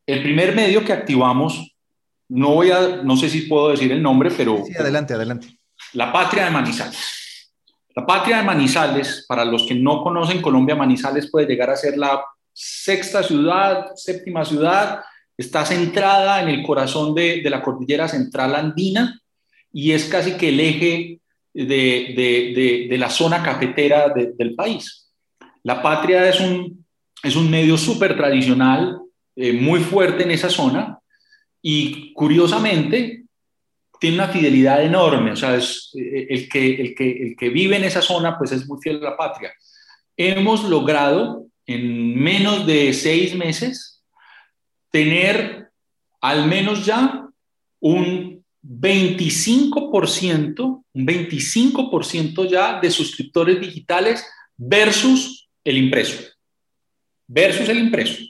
El primer medio que activamos, no voy a, no sé si puedo decir el nombre, pero... Sí, adelante, adelante. La Patria de Manizales. La Patria de Manizales, para los que no conocen Colombia, Manizales puede llegar a ser la sexta ciudad, séptima ciudad, está centrada en el corazón de, de la cordillera central andina, y es casi que el eje de, la zona cafetera del país. La Patria es un, es un medio súper tradicional, eh, muy fuerte en esa zona y curiosamente tiene una fidelidad enorme, o sea, es, eh, el, que, el, que, el que vive en esa zona pues es muy fiel a la patria. Hemos logrado en menos de seis meses tener al menos ya un 25%, un 25% ya de suscriptores digitales versus el impreso. Versus el impreso.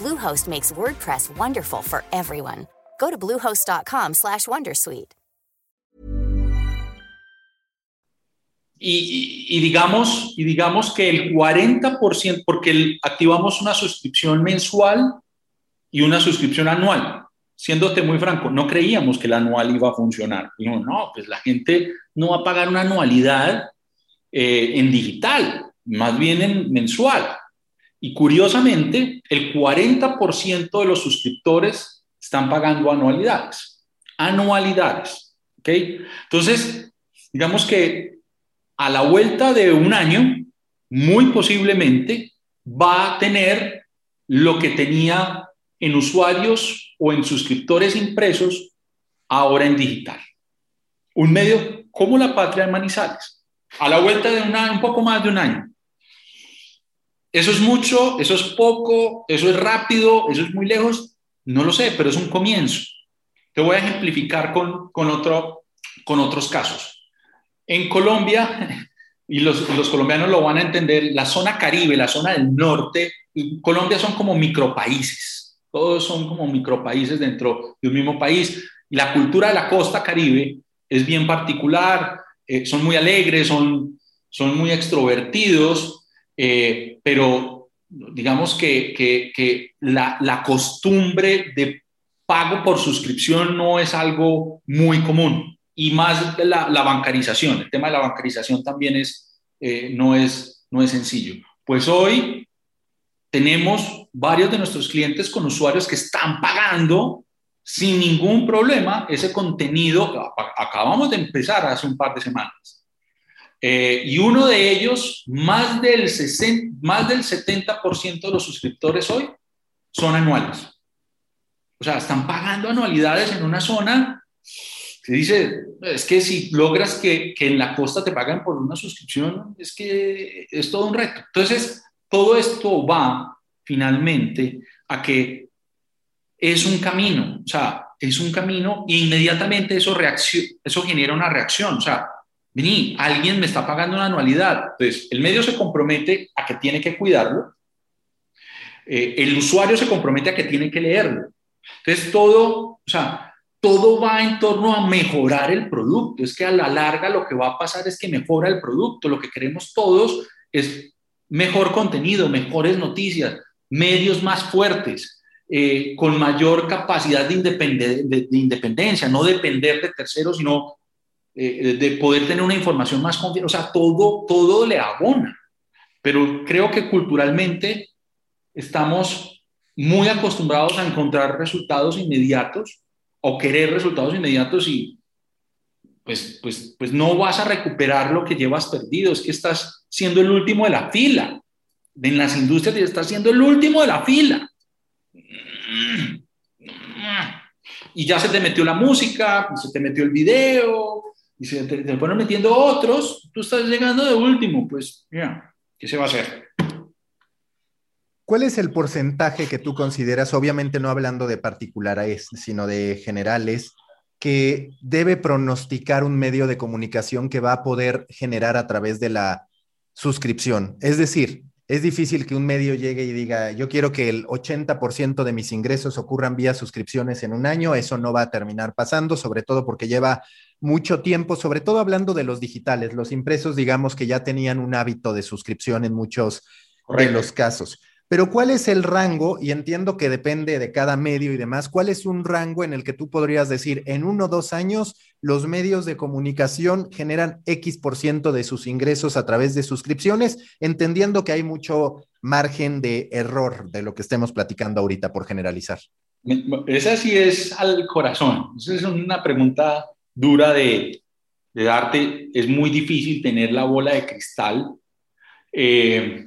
Bluehost makes WordPress wonderful for everyone. Go to bluehost.com/wondersuite. Y, y, digamos, y digamos que el 40%, porque el, activamos una suscripción mensual y una suscripción anual. siéndote muy franco, no creíamos que el anual iba a funcionar. Dijimos, no, pues la gente no va a pagar una anualidad eh, en digital, más bien en mensual. Y curiosamente, el 40% de los suscriptores están pagando anualidades. Anualidades. ¿Ok? Entonces, digamos que a la vuelta de un año, muy posiblemente va a tener lo que tenía en usuarios o en suscriptores impresos, ahora en digital. Un medio como la Patria de Manizales, a la vuelta de un poco más de un año. Eso es mucho, eso es poco, eso es rápido, eso es muy lejos, no lo sé, pero es un comienzo. Te voy a ejemplificar con, con, otro, con otros casos. En Colombia, *laughs* y los, los, colombianos lo van a entender, la zona caribe, la zona del norte, Colombia son como micropaíses todos son como micropaíses dentro de un mismo país. La cultura de la costa caribe es bien particular, eh, son muy alegres, son, son muy extrovertidos, eh, pero digamos que, que, la, la, costumbre de pago por suscripción no es algo muy común y más la, la bancarización. El tema de la bancarización también es, eh, no, es, no es sencillo. Pues hoy tenemos varios de nuestros clientes con usuarios que están pagando sin ningún problema ese contenido. Acabamos de empezar hace un par de semanas. Eh, y uno de ellos, más del, 60, más del 70% de los suscriptores hoy son anuales. O sea, están pagando anualidades en una zona se dice, es que si logras que, que en la costa te paguen por una suscripción, es que es todo un reto. Entonces, todo esto va finalmente a que es un camino, o sea, es un camino e inmediatamente eso, eso genera una reacción, o sea, vení, alguien me está pagando una anualidad, entonces el medio se compromete a que tiene que cuidarlo, eh, el usuario se compromete a que tiene que leerlo, entonces todo, o sea, todo va en torno a mejorar el producto, es que a la larga lo que va a pasar es que mejora el producto, lo que queremos todos es mejor contenido, mejores noticias, medios más fuertes, eh, con mayor capacidad de, independencia, no depender de terceros, sino eh, de poder tener una información más confiable. O sea, todo, todo le abona. Pero creo que culturalmente estamos muy acostumbrados a encontrar resultados inmediatos o querer resultados inmediatos y pues, pues, pues no vas a recuperar lo que llevas perdido, es que estás siendo el último de la fila en las industrias y está siendo el último de la fila. Y ya se te metió la música, se te metió el video, y se te, te fueron metiendo otros, tú estás llegando de último, pues, mira, ¿qué se va a hacer? ¿Cuál es el porcentaje que tú consideras, obviamente no hablando de particulares, sino de generales, que debe pronosticar un medio de comunicación que va a poder generar a través de la suscripción? Es decir, es difícil que un medio llegue y diga, yo quiero que el 80% de mis ingresos ocurran vía suscripciones en un año, eso no va a terminar pasando, sobre todo porque lleva mucho tiempo, sobre todo hablando de los digitales, los impresos, digamos que ya tenían un hábito de suscripción en muchos de los casos. Pero ¿cuál es el rango? Y entiendo que depende de cada medio y demás. ¿Cuál es un rango en el que tú podrías decir, en uno o dos años, los medios de comunicación generan X por ciento de sus ingresos a través de suscripciones, entendiendo que hay mucho margen de error de lo que estemos platicando ahorita por generalizar? Esa sí es al corazón. Esa es una pregunta dura de, de darte. Es muy difícil tener la bola de cristal. Eh,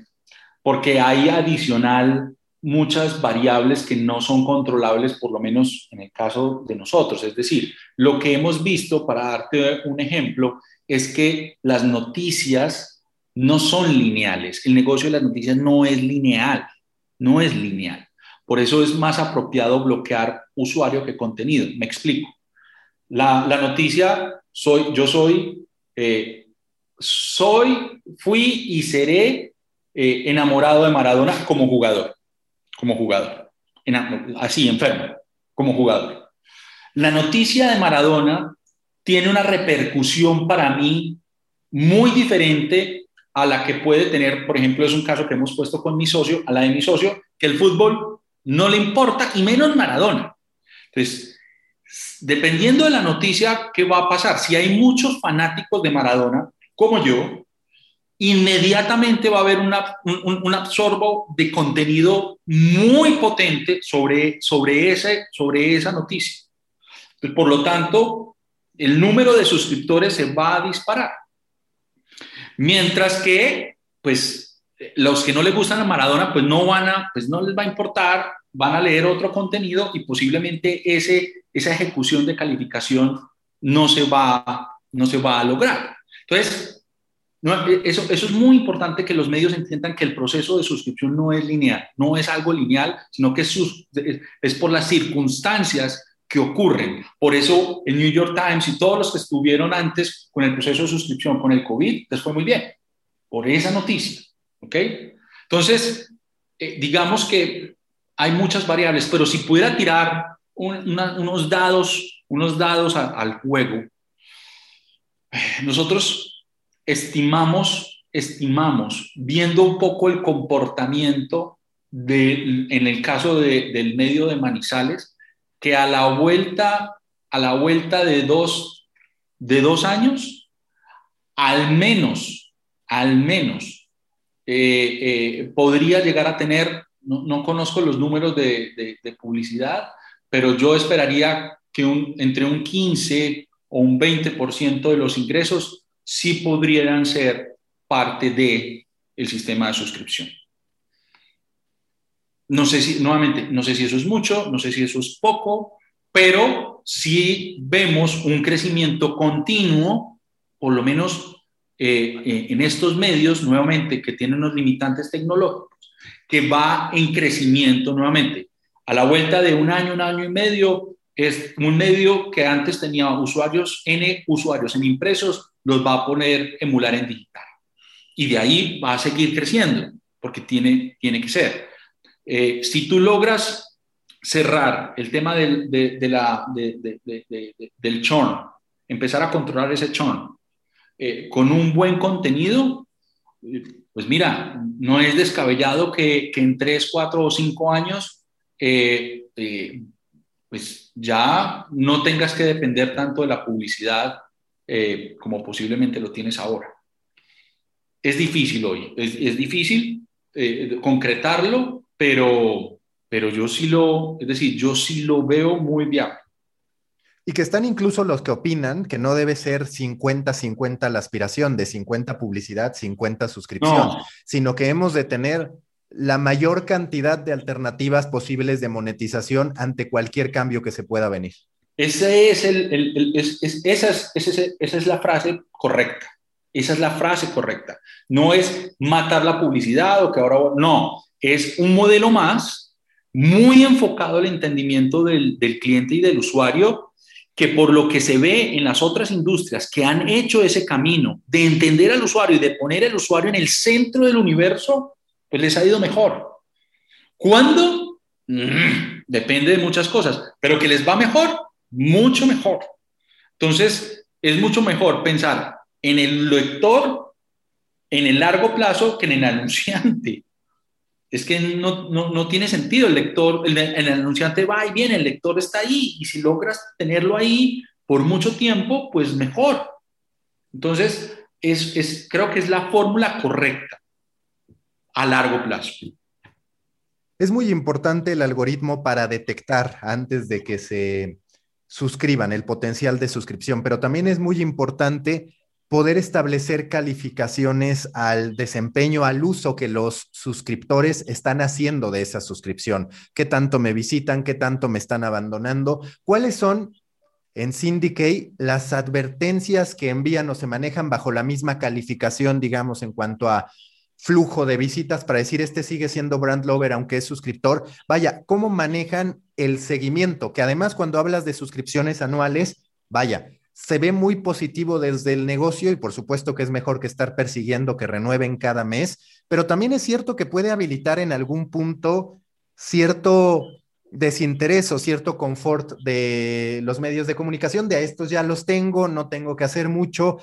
porque hay adicional muchas variables que no son controlables, por lo menos en el caso de nosotros. Es decir, lo que hemos visto, para darte un ejemplo, es que las noticias no son lineales. El negocio de las noticias no es lineal, no es lineal. Por eso es más apropiado bloquear usuario que contenido. Me explico. La, noticia, soy, yo soy, eh, soy, fui y seré eh, enamorado de Maradona como jugador, como jugador, así, enfermo, como jugador. La noticia de Maradona tiene una repercusión para mí muy diferente a la que puede tener, por ejemplo, es un caso que hemos puesto con mi socio, a la de mi socio, que el fútbol no le importa y menos Maradona. Entonces, dependiendo de la noticia, ¿qué va a pasar? Si hay muchos fanáticos de Maradona, como yo, inmediatamente va a haber un, absorbo de contenido muy potente sobre, sobre, ese, sobre esa noticia. por lo tanto, el número de suscriptores se va a disparar. Mientras que, pues, los que no les gustan a Maradona, pues no van a, pues no les va a importar, van a leer otro contenido y posiblemente ese, esa ejecución de calificación no se va, no se va a lograr. Entonces, eso, eso es muy importante que los medios entiendan que el proceso de suscripción no es lineal, no es algo lineal, sino que es, es por las circunstancias que ocurren. Por eso el New York Times y todos los que estuvieron antes con el proceso de suscripción con el COVID les fue muy bien, por esa noticia. ¿Ok? Entonces, eh, digamos que hay muchas variables, pero si pudiera tirar unos dados, unos dados al juego, nosotros estimamos, estimamos, viendo un poco el comportamiento en el caso del medio de Manizales, que a la vuelta, a la vuelta de dos, de dos años, al menos, al menos, eh, eh, podría llegar a tener, no, conozco los números de, publicidad, pero yo esperaría que entre un 15 o un 20% de los ingresos sí podrían ser parte del el sistema de suscripción. No sé si, nuevamente, no sé si eso es mucho, no sé si eso es poco, pero si vemos un crecimiento continuo, por lo menos eh, eh, en estos medios, nuevamente, que tienen unos limitantes tecnológicos, que va en crecimiento nuevamente. A la vuelta de un año, un año y medio, es un medio que antes tenía usuarios, N usuarios en impresos, los va a poner emular en digital. Y de ahí va a seguir creciendo, porque tiene, tiene que ser. Eh, si tú logras cerrar el tema del, de, la, del churn, empezar a controlar ese churn eh, con un buen contenido, pues mira, no es descabellado que, en tres, cuatro o cinco años, eh, pues ya no tengas que depender tanto de la publicidad como posiblemente lo tienes ahora. Es difícil hoy, es, es difícil concretarlo, pero, pero yo sí lo, es decir, yo sí lo veo muy viable. Y que están incluso los que opinan que no debe ser 50-50 la aspiración, de 50 publicidad, 50 suscripción, sino que hemos de tener la mayor cantidad de alternativas posibles de monetización ante cualquier cambio que se pueda venir. Ese es el, esa, es, esa es la frase correcta. Esa es la frase correcta. No es matar la publicidad o que ahora... No, es un modelo más muy enfocado al entendimiento del, cliente y del usuario, que por lo que se ve en las otras industrias que han hecho ese camino de entender al usuario y de poner al usuario en el centro del universo, pues les ha ido mejor. ¿Cuándo? Mm, depende de muchas cosas, pero que les va mejor, mucho mejor. Entonces, es mucho mejor pensar en el lector en el largo plazo que en el anunciante es que no, no, no, tiene sentido. El lector, el, anunciante va y viene, el lector está ahí, y si logras tenerlo ahí por mucho tiempo, pues mejor. Entonces, es, es, creo que es la fórmula correcta a largo plazo. Es muy importante el algoritmo para detectar antes de que se suscriban el potencial de suscripción, pero también es muy importante poder establecer calificaciones al desempeño, al uso que los suscriptores están haciendo de esa suscripción. ¿Qué tanto me visitan? ¿Qué tanto me están abandonando? ¿Cuáles son en Syndicate las advertencias que envían o se manejan bajo la misma calificación, digamos, en cuanto a flujo de visitas para decir este sigue siendo brand lover aunque es suscriptor? Vaya, ¿cómo manejan el seguimiento? Que además cuando hablas de suscripciones anuales, vaya, se ve muy positivo desde el negocio y por supuesto que es mejor que estar persiguiendo que renueven cada mes, pero también es cierto que puede habilitar en algún punto cierto desinterés o cierto confort de los medios de comunicación, de a estos ya los tengo, no tengo que hacer mucho.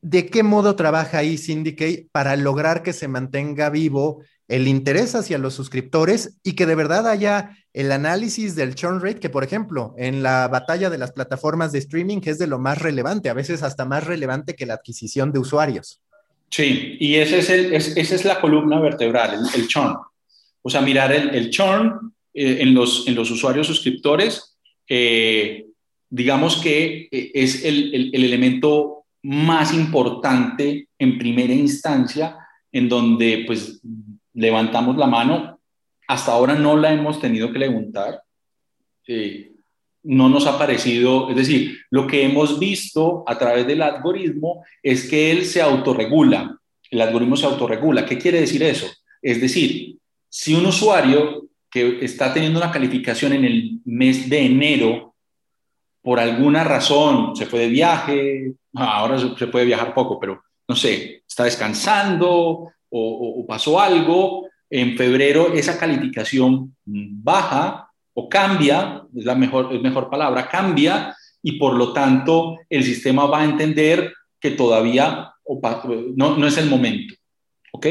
¿De qué modo trabaja ahí Syndicate para lograr que se mantenga vivo el interés hacia los suscriptores y que de verdad haya el análisis del churn rate, que por ejemplo, en la batalla de las plataformas de streaming es de lo más relevante, a veces hasta más relevante que la adquisición de usuarios. Sí, y ese es el, esa es la columna vertebral, el, churn. O sea, mirar el, churn eh, en, los, en los usuarios suscriptores, eh, digamos que eh, es el, el elemento más importante en primera instancia, en donde pues levantamos la mano hasta ahora no la hemos tenido que levantar. Eh, no nos ha parecido, es decir, lo que hemos visto a través del algoritmo es que él se autorregula, el algoritmo se autorregula. ¿Qué quiere decir eso? Es decir, si un usuario que está teniendo una calificación en el mes de enero, por alguna razón se fue de viaje, ahora se puede viajar poco, pero no sé, está descansando o, o pasó algo, en febrero esa calificación baja o cambia, es la mejor, es mejor palabra, cambia y por lo tanto el sistema va a entender que todavía no, no es el momento. ¿Ok?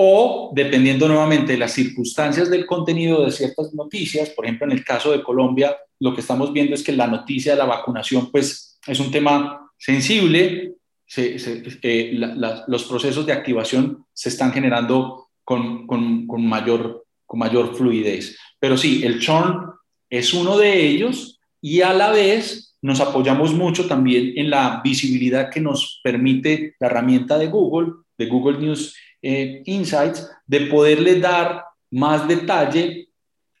o dependiendo nuevamente de las circunstancias del contenido de ciertas noticias, por ejemplo, en el caso de Colombia, lo que estamos viendo es que la noticia de la vacunación, pues, es un tema sensible, eh, los procesos de activación se están generando con, con, mayor, con mayor fluidez. Pero sí, el churn es uno de ellos y a la vez nos apoyamos mucho también en la visibilidad que nos permite la herramienta de Google, de Google News eh, Insights, de poderle dar más detalle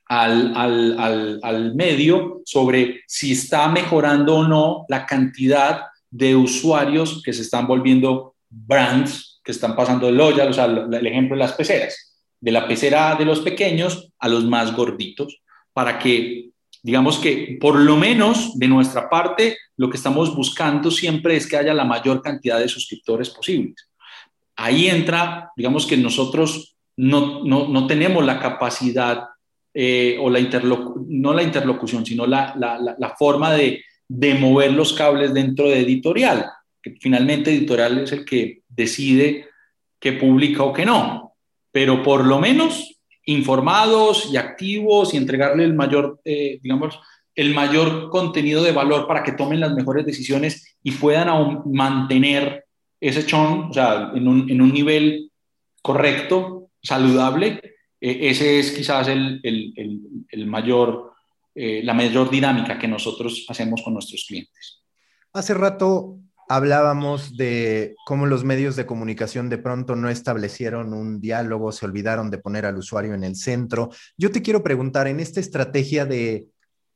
al, al, al, medio sobre si está mejorando o no la cantidad de usuarios que se están volviendo brands, que están pasando de loya, o sea, el ejemplo de las peceras, de la pecera de los pequeños a los más gorditos, para que, digamos que por lo menos de nuestra parte, lo que estamos buscando siempre es que haya la mayor cantidad de suscriptores posibles. Ahí entra, digamos que nosotros no, no, no tenemos la capacidad eh, o la no la interlocución, sino la, la, la forma de de mover los cables dentro de editorial, que finalmente editorial es el que decide qué publica o qué no, pero por lo menos informados y activos y entregarle el mayor, eh, digamos, el mayor contenido de valor para que tomen las mejores decisiones y puedan aún mantener ese chon, o sea, en un, en un nivel correcto, saludable, eh, ese es quizás el, el, el, el mayor eh, la mayor dinámica que nosotros hacemos con nuestros clientes. Hace rato hablábamos de cómo los medios de comunicación de pronto no establecieron un diálogo, se olvidaron de poner al usuario en el centro. Yo te quiero preguntar, en esta estrategia de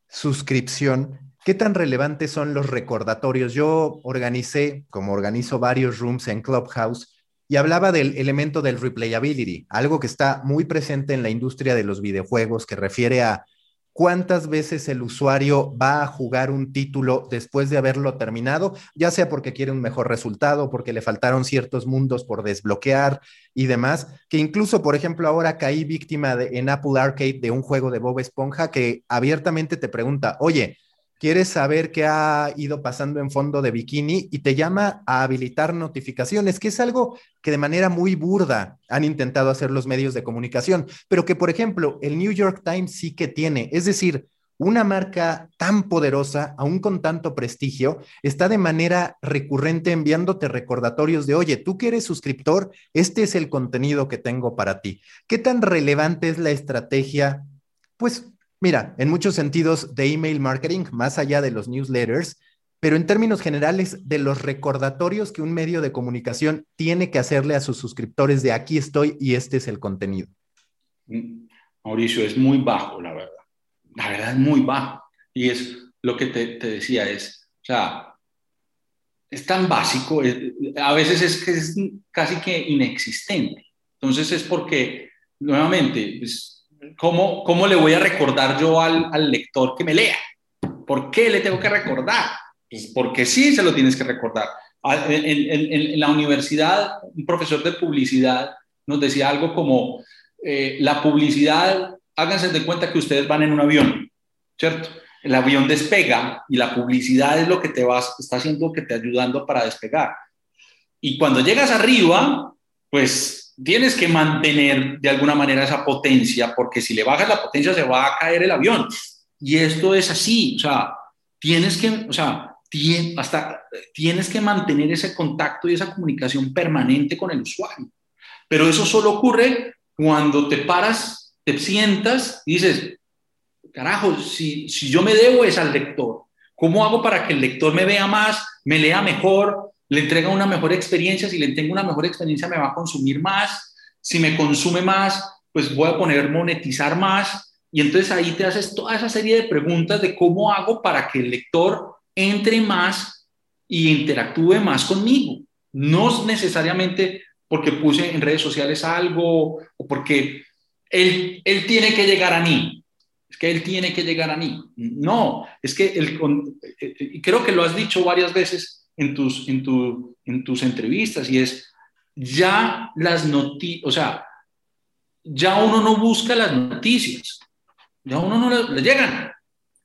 suscripción, ¿qué tan relevantes son los recordatorios? Yo organicé, como organizo varios rooms en Clubhouse, y hablaba del elemento del replayability, algo que está muy presente en la industria de los videojuegos, que refiere a cuántas veces el usuario va a jugar un título después de haberlo terminado, ya sea porque quiere un mejor resultado, porque le faltaron ciertos mundos por desbloquear y demás, que incluso, por ejemplo, ahora caí víctima de, en Apple Arcade de un juego de Bob Esponja que abiertamente te pregunta, oye, quieres saber qué ha ido pasando en fondo de bikini y te llama a habilitar notificaciones, que es algo que de manera muy burda han intentado hacer los medios de comunicación, pero que, por ejemplo, el New York Times sí que tiene. Es decir, una marca tan poderosa, aún con tanto prestigio, está de manera recurrente enviándote recordatorios de, oye, tú que eres suscriptor, este es el contenido que tengo para ti. ¿Qué tan relevante es la estrategia? Pues Mira, en muchos sentidos de email marketing, más allá de los newsletters, pero en términos generales de los recordatorios que un medio de comunicación tiene que hacerle a sus suscriptores de aquí estoy y este es el contenido. Mm, Mauricio, es muy bajo, la verdad. La verdad es muy bajo. Y es lo que te, decía, es, o sea, es tan básico, a veces es, es casi que inexistente. Entonces es porque, nuevamente, pues, ¿cómo, ¿cómo le voy a recordar yo al, al, lector que me lea? ¿Por qué le tengo que recordar? Pues porque sí se lo tienes que recordar. Ah, en, en, en la universidad, un profesor de publicidad nos decía algo como, eh, la publicidad, háganse de cuenta que ustedes van en un avión, ¿cierto? El avión despega y la publicidad es lo que te vas, está haciendo que te ayudando para despegar. Y cuando llegas arriba, pues tienes que mantener de alguna manera esa potencia, porque si le bajas la potencia se va a caer el avión. Y esto es así, o sea, tienes que, o sea, hasta tienes que mantener ese contacto y esa comunicación permanente con el usuario. Pero eso solo ocurre cuando te paras, te sientas y dices, carajo, si, si yo me debo es al lector, ¿cómo hago para que el lector me vea más, me lea mejor, le entrega una mejor experiencia, si le tengo una mejor experiencia me va a consumir más, si me consume más, pues voy a poner monetizar más, y entonces ahí te haces toda esa serie de preguntas de cómo hago para que el lector entre más y interactúe más conmigo. No necesariamente porque puse en redes sociales algo o porque él, él tiene que llegar a mí. Es que él tiene que llegar a mí. No, es que el, eh, eh, creo que lo has dicho varias veces en tus, en, tu, en tus entrevistas y es ya las noticias, o sea, ya uno no busca las noticias, ya uno no le, llegan,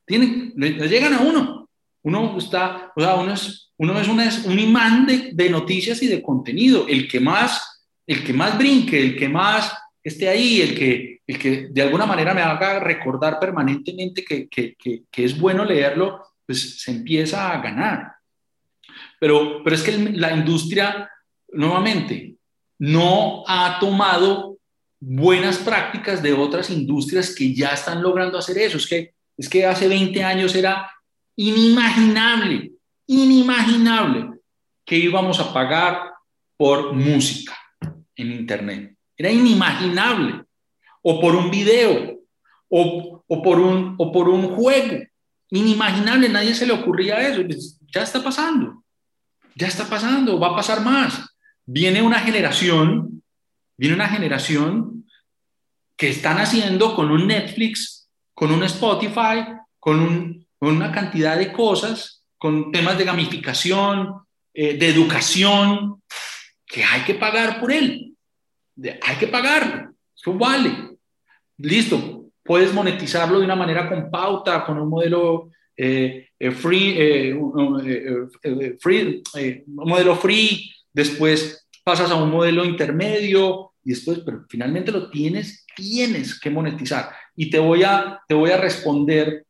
tiene, le, llegan a uno. Uno está, o sea, uno es, uno es, un imán de, de, noticias y de contenido. El que más el que más brinque, el que más esté ahí, el que, el que de alguna manera me haga recordar permanentemente que, que, que, es bueno leerlo, pues se empieza a ganar. Pero, pero es que la industria, nuevamente, no ha tomado buenas prácticas de otras industrias que ya están logrando hacer eso. Es que, es que hace 20 años era inimaginable, inimaginable que íbamos a pagar por música en Internet. Era inimaginable. O por un video, o, por, un, o por un juego. Inimaginable, nadie se le ocurría eso. Pues, ya está pasando, ya está pasando, va a pasar más. Viene una generación, viene una generación que están haciendo con un Netflix, con un Spotify, con, una cantidad de cosas, con temas de gamificación, eh, de educación, que hay que pagar por él. hay que pagarlo. Eso vale. Listo. Puedes monetizarlo de una manera con pauta, con un modelo eh, eh, free, free un modelo free, después pasas a un modelo intermedio y después, pero finalmente lo tienes, tienes que monetizar. Y te voy a, te voy a responder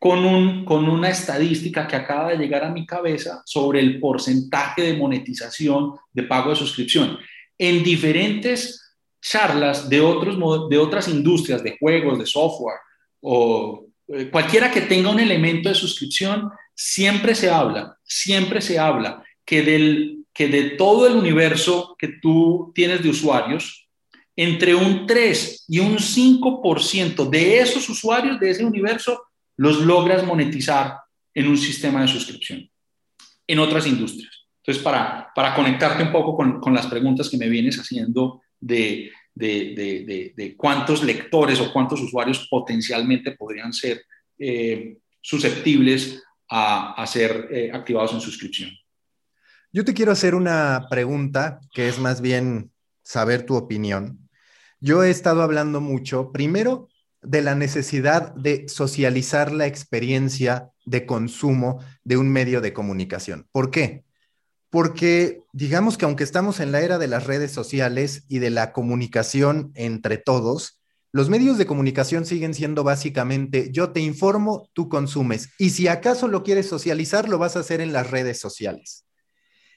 con, un, con una estadística que acaba de llegar a mi cabeza sobre el porcentaje de monetización de pago de suscripción. En diferentes charlas de, otros, de otras industrias, de juegos, de software o eh, cualquiera que tenga un elemento de suscripción, siempre se habla, siempre se habla que, del, que de todo el universo que tú tienes de usuarios, entre un 3 y un 5% de esos usuarios de ese universo los logras monetizar en un sistema de suscripción, en otras industrias. Entonces, para, para conectarte un poco con, con las preguntas que me vienes haciendo de, de, de, cuántos lectores o cuántos usuarios potencialmente podrían ser eh, susceptibles a, a ser eh, activados en suscripción. Yo te quiero hacer una pregunta que es más bien saber tu opinión. Yo he estado hablando mucho, primero, de la necesidad de socializar la experiencia de consumo de un medio de comunicación. ¿Por qué? Porque digamos que aunque estamos en la era de las redes sociales y de la comunicación entre todos, los medios de comunicación siguen siendo básicamente yo te informo, tú consumes. Y si acaso lo quieres socializar, lo vas a hacer en las redes sociales.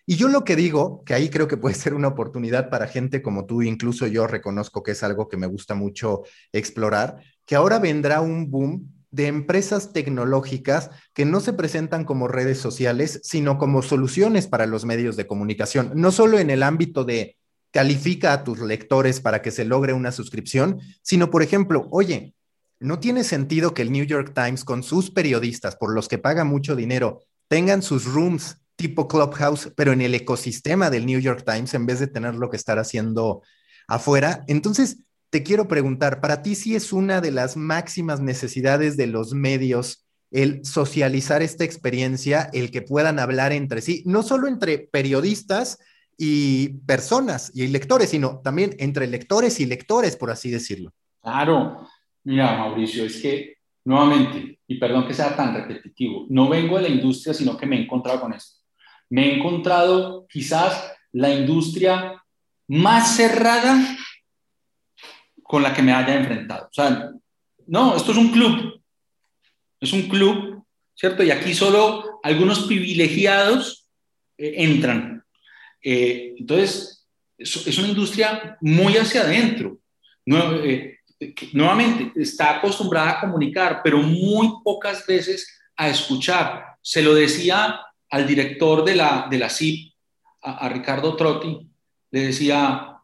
Y yo lo que digo, que ahí creo que puede ser una oportunidad para gente como tú, incluso yo reconozco que es algo que me gusta mucho explorar, que ahora vendrá un boom de empresas tecnológicas que no se presentan como redes sociales, sino como soluciones para los medios de comunicación, no solo en el ámbito de califica a tus lectores para que se logre una suscripción, sino, por ejemplo, oye, no tiene sentido que el New York Times con sus periodistas, por los que paga mucho dinero, tengan sus rooms tipo Clubhouse, pero en el ecosistema del New York Times en vez de tener lo que estar haciendo afuera. Entonces, te quiero preguntar, para ti sí es una de las máximas necesidades de los medios el socializar esta experiencia, el que puedan hablar entre sí, no solo entre periodistas y personas y lectores, sino también entre lectores y lectores, por así decirlo. Claro, mira, Mauricio, es que nuevamente, y perdón que sea tan repetitivo, no vengo de la industria, sino que me he encontrado con esto. Me he encontrado quizás la industria más cerrada con la que me haya enfrentado. O sea, no, esto es un club. Es un club, ¿cierto? Y aquí solo algunos privilegiados eh, entran. Eh, entonces, es, una industria muy hacia adentro. Eh, nuevamente, está acostumbrada a comunicar, pero muy pocas veces a escuchar. Se lo decía al director de la, de la CIP, a, a Ricardo Trotti, le decía,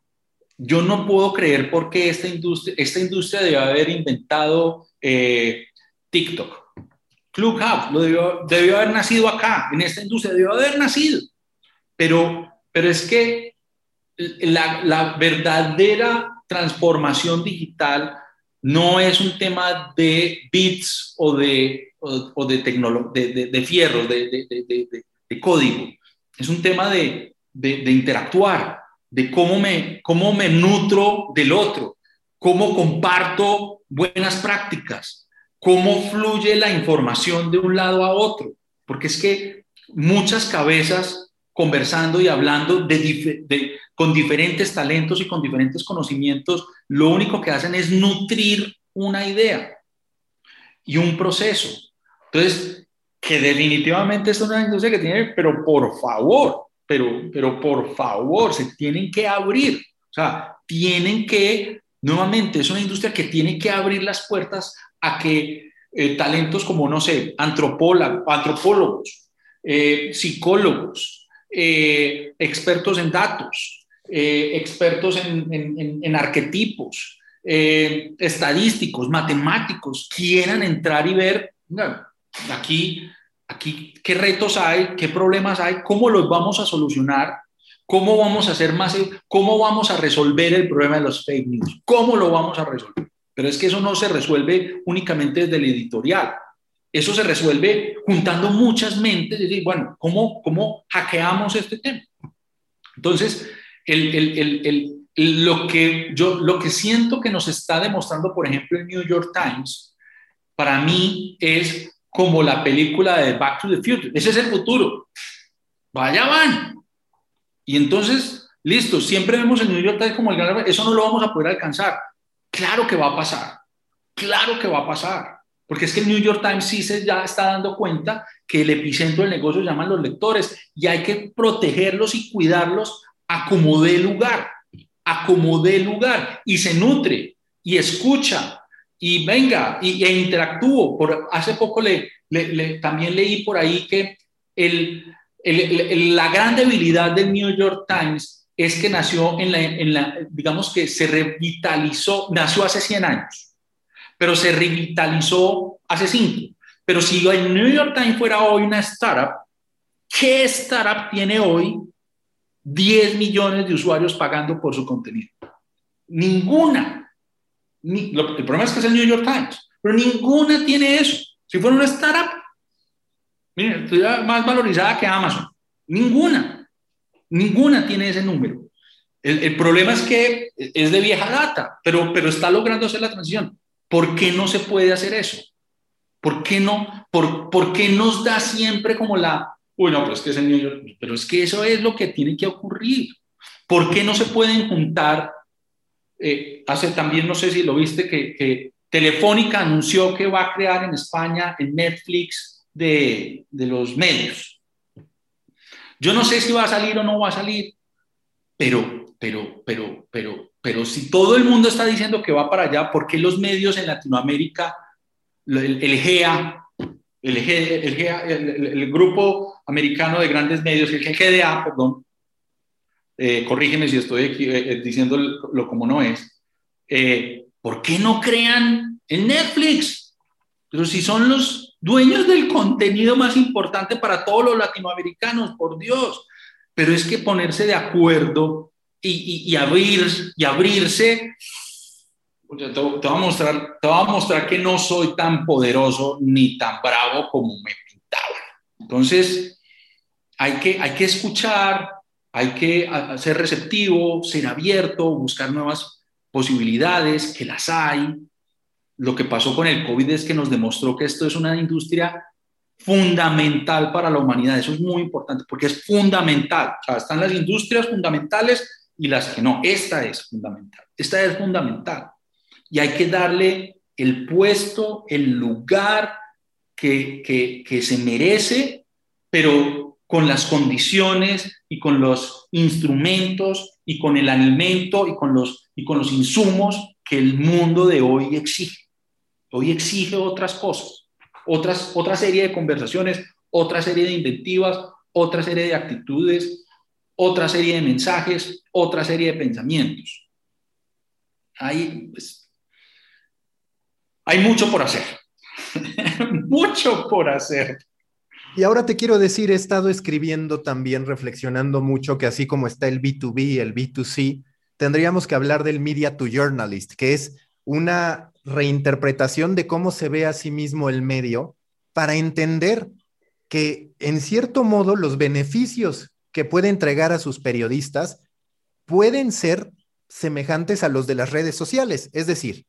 yo no puedo creer por qué esta industria, esta industria debió haber inventado eh, TikTok. Clubhouse lo debió, debió, haber nacido acá, en esta industria, debió haber nacido. Pero, pero es que la, la verdadera transformación digital no es un tema de bits o de, o, de, de, de, fierros, de, código. Es un tema de, interactuar, de cómo me, cómo me nutro del otro, cómo comparto buenas prácticas, cómo fluye la información de un lado a otro, porque es que muchas cabezas conversando y hablando de, con diferentes talentos y con diferentes conocimientos, lo único que hacen es nutrir una idea y un proceso. Entonces, que definitivamente es una industria que tiene, pero por favor, pero, pero por favor, se tienen que abrir. O sea, tienen que, nuevamente, es una industria que tiene que abrir las puertas a que eh, talentos como, no sé, antropólogos, eh, psicólogos, eh, expertos en datos, expertos en, arquetipos, estadísticos, matemáticos, quieran entrar y ver, aquí, aquí, qué retos hay, qué problemas hay, cómo los vamos a solucionar, cómo vamos a hacer más, cómo vamos a resolver el problema de los fake news, cómo lo vamos a resolver. Pero es que eso no se resuelve únicamente desde el editorial. Eso se resuelve juntando muchas mentes y decir, bueno, ¿cómo, cómo hackeamos este tema? Entonces, el, el, el, lo, que yo, lo que siento que nos está demostrando, por ejemplo, el New York Times, para mí es como la película de Back to the Future. Ese es el futuro. Vaya van. Y entonces, listo, siempre vemos el New York Times como el gran... Eso no lo vamos a poder alcanzar. Claro que va a pasar, claro que va a pasar, porque es que el New York Times sí se ya está dando cuenta que el epicentro del negocio se llaman los lectores y hay que protegerlos y cuidarlos a como dé lugar, a como dé lugar y se nutre y escucha y venga y, interactúo. Por, hace poco le, también leí por ahí que la gran debilidad del New York Times es que nació en la, en la, digamos que se revitalizó, nació hace 100 años, pero se revitalizó hace 5. Pero si el New York Times fuera hoy una startup, ¿qué startup tiene hoy 10 millones de usuarios pagando por su contenido? Ninguna. El problema es que es el New York Times, pero ninguna tiene eso. Si fuera una startup, miren, estuviera más valorizada que Amazon. Ninguna. Ninguna tiene ese número. El, problema es que es de vieja data, pero, pero está logrando hacer la transición. ¿Por qué no se puede hacer eso? ¿Por qué no? ¿Por, por qué nos da siempre como la, uy, no, pero es que es el niño, pero es que eso es lo que tiene que ocurrir. ¿Por qué no se pueden juntar? Eh, hace también, no sé si lo viste, que, Telefónica anunció que va a crear en España el Netflix de, de los medios. Yo no sé si va a salir o no va a salir, pero, pero, pero, pero, pero si todo el mundo está diciendo que va para allá, ¿por qué los medios en Latinoamérica, el, GEA, el, el, Grupo Americano de Grandes Medios, el GDA, perdón, eh, corrígeme si estoy eh, eh, diciéndolo como no es, ¿por qué no crean en Netflix? Pero si son los dueños del contenido más importante para todos los latinoamericanos, por Dios. Pero es que ponerse de acuerdo y, abrir, y abrirse, te, te, voy a mostrar, te voy a mostrar que no soy tan poderoso ni tan bravo como me pintaba. Entonces, hay que, hay que escuchar, hay que ser receptivo, ser abierto, buscar nuevas posibilidades, que las hay, lo que pasó con el COVID es que nos demostró que esto es una industria fundamental para la humanidad. Eso es muy importante porque es fundamental. O sea, están las industrias fundamentales y las que no. Esta es fundamental. Esta es fundamental. Y hay que darle el puesto, el lugar que, que, que se merece, pero con las condiciones y con los instrumentos y con el alimento y con los, y con los insumos que el mundo de hoy exige. Hoy exige otras cosas, otras, otra serie de conversaciones, otra serie de inventivas, otra serie de actitudes, otra serie de mensajes, otra serie de pensamientos. Hay, pues, hay mucho por hacer, *laughs* mucho por hacer. Y ahora te quiero decir, he estado escribiendo también, reflexionando mucho que así como está el B2B, el B2C, tendríamos que hablar del media to journalist, que es una reinterpretación de cómo se ve a sí mismo el medio para entender que en cierto modo los beneficios que puede entregar a sus periodistas pueden ser semejantes a los de las redes sociales, es decir,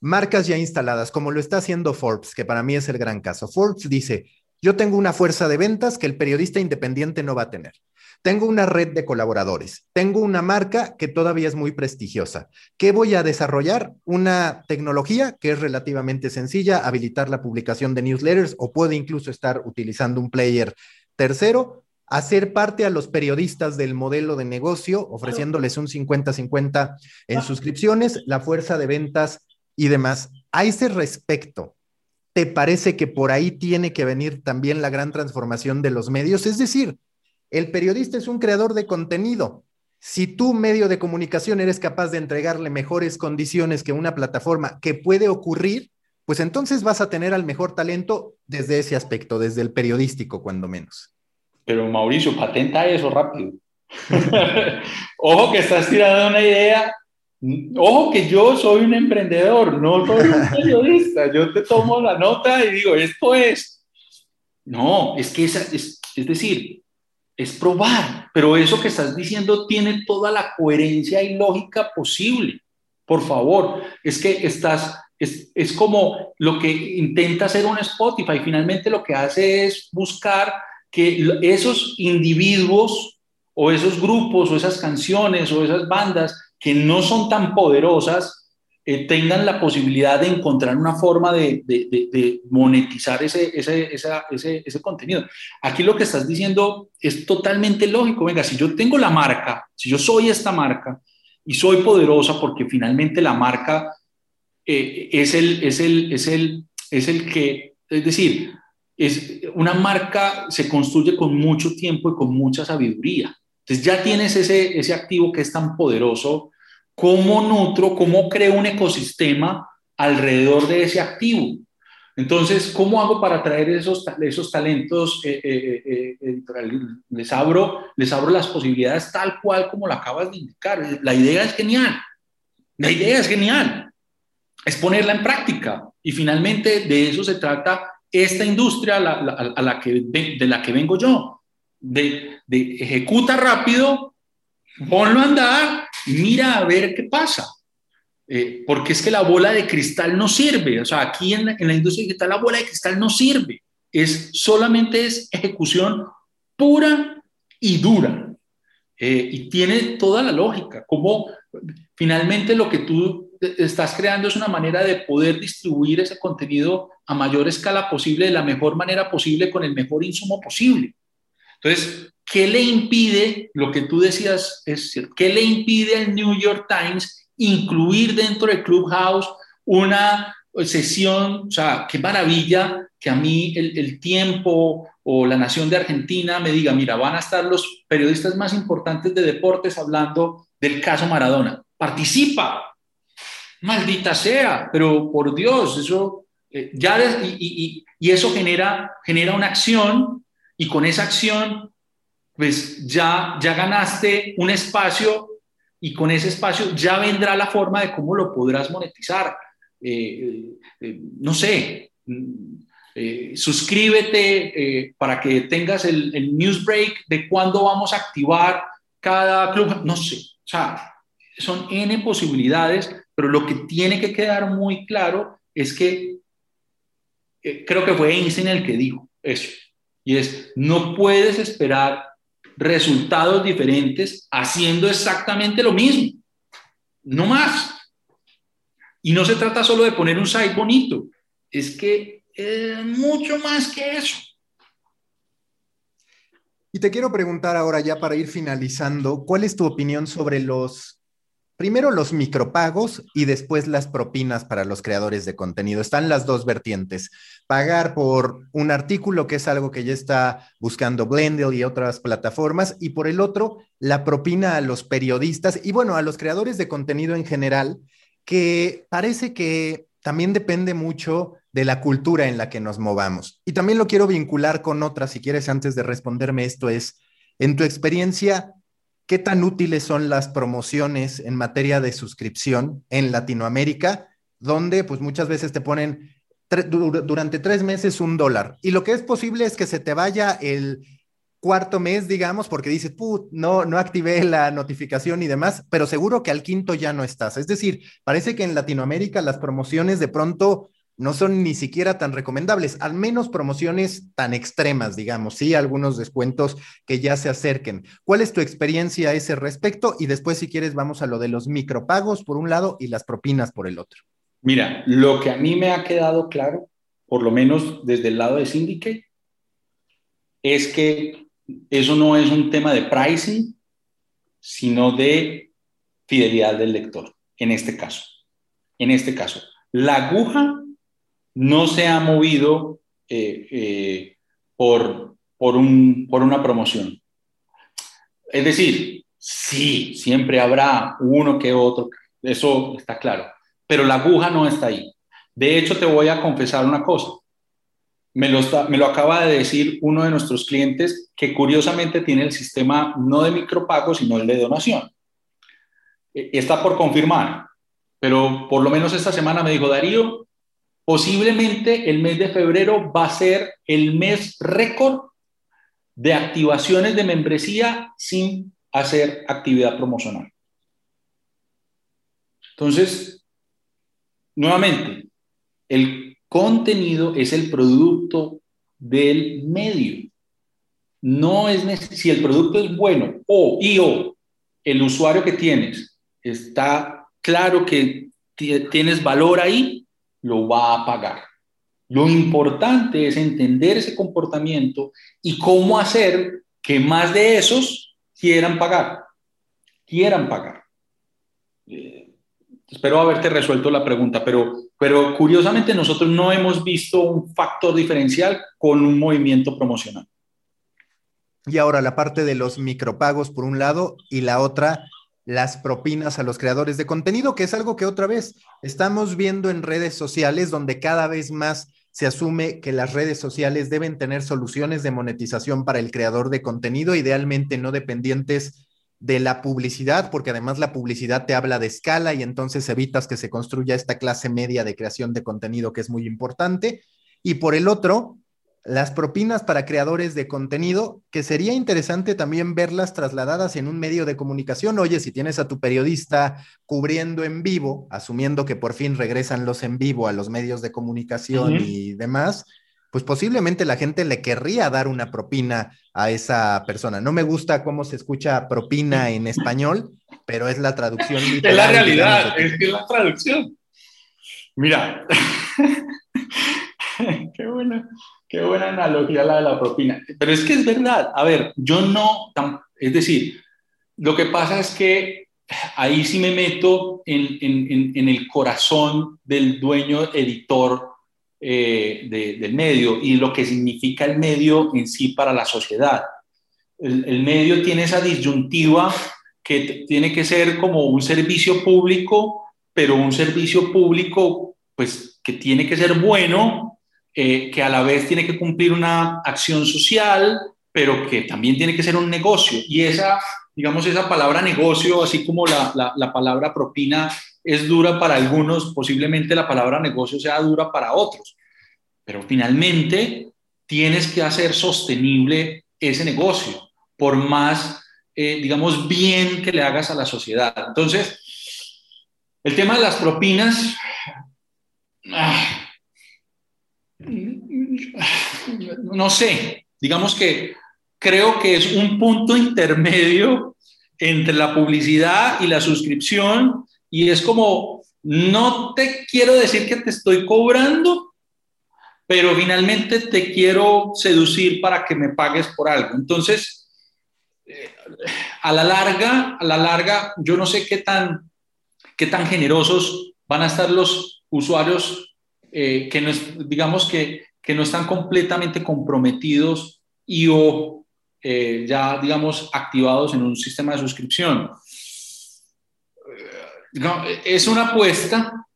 marcas ya instaladas, como lo está haciendo Forbes, que para mí es el gran caso. Forbes dice, yo tengo una fuerza de ventas que el periodista independiente no va a tener. tengo una red de colaboradores, tengo una marca que todavía es muy prestigiosa. ¿Qué voy a desarrollar? Una tecnología que es relativamente sencilla, habilitar la publicación de newsletters o puede incluso estar utilizando un player tercero, hacer parte a los periodistas del modelo de negocio, ofreciéndoles un 50-50 en suscripciones, la fuerza de ventas y demás. A ese respecto, ¿te parece que por ahí tiene que venir también la gran transformación de los medios? Es decir, el periodista es un creador de contenido. Si tú, medio de comunicación, eres capaz de entregarle mejores condiciones que una plataforma que puede ocurrir, pues entonces vas a tener al mejor talento desde ese aspecto, desde el periodístico, cuando menos. Pero Mauricio, patenta eso rápido. *laughs* Ojo que estás tirando una idea. Ojo que yo soy un emprendedor, no soy un *laughs* periodista. Yo te tomo la nota y digo, esto es. No, es que es, es decir, es probar, pero eso que estás diciendo tiene toda la coherencia y lógica posible. Por favor, es que estás, es, es como lo que intenta hacer un Spotify, finalmente lo que hace es buscar que esos individuos o esos grupos o esas canciones o esas bandas que no son tan poderosas eh, tengan la posibilidad de encontrar una forma de, monetizar ese, contenido. Aquí lo que estás diciendo es totalmente lógico. Venga, si yo tengo la marca, si yo soy esta marca y soy poderosa porque finalmente la marca eh, es, el, es, el, es, el, es el que, es decir, es una marca se construye con mucho tiempo y con mucha sabiduría. Entonces ya tienes ese, ese activo que es tan poderoso cómo nutro, cómo creo un ecosistema alrededor de ese activo. Entonces, ¿cómo hago para traer esos, esos talentos eh, eh, eh, Les abro, les abro las posibilidades tal cual como lo acabas de indicar. La idea es genial. La idea es genial. Es ponerla en práctica. Y finalmente de eso se trata esta industria a la, que, de, la que vengo yo. De, de ejecuta rápido, ponlo a andar mira a ver qué pasa. Eh, porque es que la bola de cristal no sirve. O sea, aquí en, la industria digital la bola de cristal no sirve. Es solamente es ejecución pura y dura. Eh, y tiene toda la lógica. Como finalmente lo que tú estás creando es una manera de poder distribuir ese contenido a mayor escala posible, de la mejor manera posible, con el mejor insumo posible. Entonces, ¿qué le impide, lo que tú decías es cierto, qué le impide al New York Times incluir dentro del Clubhouse una sesión, o sea, qué maravilla que a mí el, tiempo o la nación de Argentina me diga, mira, van a estar los periodistas más importantes de deportes hablando del caso Maradona. Participa, maldita sea, pero por Dios, eso eh, ya, y, y, eso genera, genera una acción y con esa acción pues ya, ya ganaste un espacio y con ese espacio ya vendrá la forma de cómo lo podrás monetizar. Eh, eh, no sé, eh, suscríbete para que tengas el, el, news break de cuándo vamos a activar cada club, no sé, o sea, son N posibilidades, pero lo que tiene que quedar muy claro es que creo que fue Einstein el que dijo eso, y es, no puedes esperar resultados diferentes haciendo exactamente lo mismo. No más. Y no se trata solo de poner un site bonito, es que es mucho más que eso. Y te quiero preguntar ahora ya para ir finalizando, ¿cuál es tu opinión sobre los primero los micropagos y después las propinas para los creadores de contenido. Están las dos vertientes. Pagar por un artículo, que es algo que ya está buscando Blendel y otras plataformas, y por el otro, la propina a los periodistas y bueno, a los creadores de contenido en general, que parece que también depende mucho de la cultura en la que nos movamos. Y también lo quiero vincular con otra, si quieres, antes de responderme esto, es, en tu experiencia, ¿Qué tan útiles son las promociones en materia de suscripción en Latinoamérica, donde pues muchas veces te ponen durante tres meses un dólar? Y lo que es posible es que se te vaya el cuarto mes, digamos, porque dices, no, no activé la notificación y demás, pero seguro que al quinto ya no estás. Es decir, parece que en Latinoamérica las promociones de pronto no son ni siquiera tan recomendables, al menos promociones tan extremas, digamos, sí, algunos descuentos que ya se acerquen. ¿Cuál es tu experiencia a ese respecto? Y después, si quieres, vamos a lo de los micropagos por un lado y las propinas por el otro. Mira, lo que a mí me ha quedado claro, por lo menos desde el lado de Syndicate, es que eso no es un tema de pricing, sino de fidelidad del lector, en este caso. En este caso, la aguja no se ha movido eh, eh, por, por, un, por una promoción. Es decir, sí, siempre habrá uno que otro, eso está claro, pero la aguja no está ahí. De hecho, te voy a confesar una cosa. Me lo, me lo acaba de decir uno de nuestros clientes que curiosamente tiene el sistema no de micropago, sino el de donación. E, está por confirmar, pero por lo menos esta semana me dijo, Darío, posiblemente el mes de febrero va a ser el mes récord de activaciones de membresía sin hacer actividad promocional. Entonces, nuevamente, el contenido es el producto del medio. No es si el producto es bueno o y o el usuario que tienes está claro que tienes valor ahí, lo va a pagar. Lo importante es entender ese comportamiento y cómo hacer que más de esos quieran pagar, quieran pagar. Eh, espero haberte resuelto la pregunta, pero, pero curiosamente nosotros no hemos visto un factor diferencial con un movimiento promocional. Y ahora la parte de los micropagos por un lado y la otra las propinas a los creadores de contenido, que es algo que otra vez estamos viendo en redes sociales donde cada vez más se asume que las redes sociales deben tener soluciones de monetización para el creador de contenido, idealmente no dependientes de la publicidad, porque además la publicidad te habla de escala y entonces evitas que se construya esta clase media de creación de contenido que es muy importante. Y por el otro, las propinas para creadores de contenido, que sería interesante también verlas trasladadas en un medio de comunicación. Oye, si tienes a tu periodista cubriendo en vivo, asumiendo que por fin regresan los en vivo a los medios de comunicación y demás, pues posiblemente la gente le querría dar una propina a esa persona. No me gusta cómo se escucha propina en español, pero es la traducción. *laughs* es la realidad, es que es la traducción. Mira, *laughs* qué bueno. Qué buena analogía la de la propina. Pero es que es verdad. A ver, yo no, es decir, lo que pasa es que ahí sí me meto en, en, en el corazón del dueño editor eh, del medio y lo que significa el medio en sí para la sociedad. El, el medio tiene esa disyuntiva que tiene que ser como un servicio público, pero un servicio público pues que tiene que ser bueno eh, que a la vez tiene que cumplir una acción social, pero que también tiene que ser un negocio. Y esa, digamos, esa palabra negocio, así como la, la, palabra propina es dura para algunos, posiblemente la palabra negocio sea dura para otros. Pero finalmente tienes que hacer sostenible ese negocio, por más, eh, digamos, bien que le hagas a la sociedad. Entonces, el tema de las propinas, ah, no sé, digamos que creo que es un punto intermedio entre la publicidad y la suscripción y es como, no te quiero decir que te estoy cobrando, pero finalmente te quiero seducir para que me pagues por algo. Entonces, eh, a la larga, a la larga, yo no sé qué tan, qué tan generosos van a estar los usuarios eh, que no digamos que, que, no están completamente comprometidos y o eh, ya, digamos, activados en un sistema de suscripción. Eh, es una apuesta,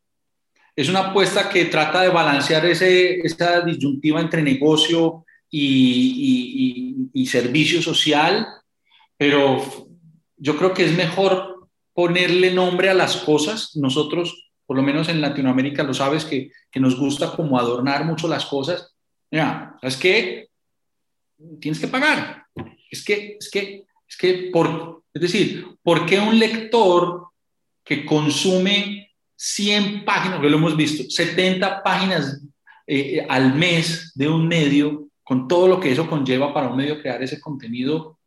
es una apuesta que trata de balancear ese, esa disyuntiva entre negocio y, servicio social, pero yo creo que es mejor ponerle nombre a las cosas. Nosotros por lo menos en Latinoamérica lo sabes, que, que nos gusta como adornar mucho las cosas. Mira, ¿sabes qué? Tienes que pagar. Es que, es que, es que, por, es decir, ¿por qué un lector que consume 100 páginas, que lo hemos visto, 70 páginas eh, al mes de un medio, con todo lo que eso conlleva para un medio crear ese contenido,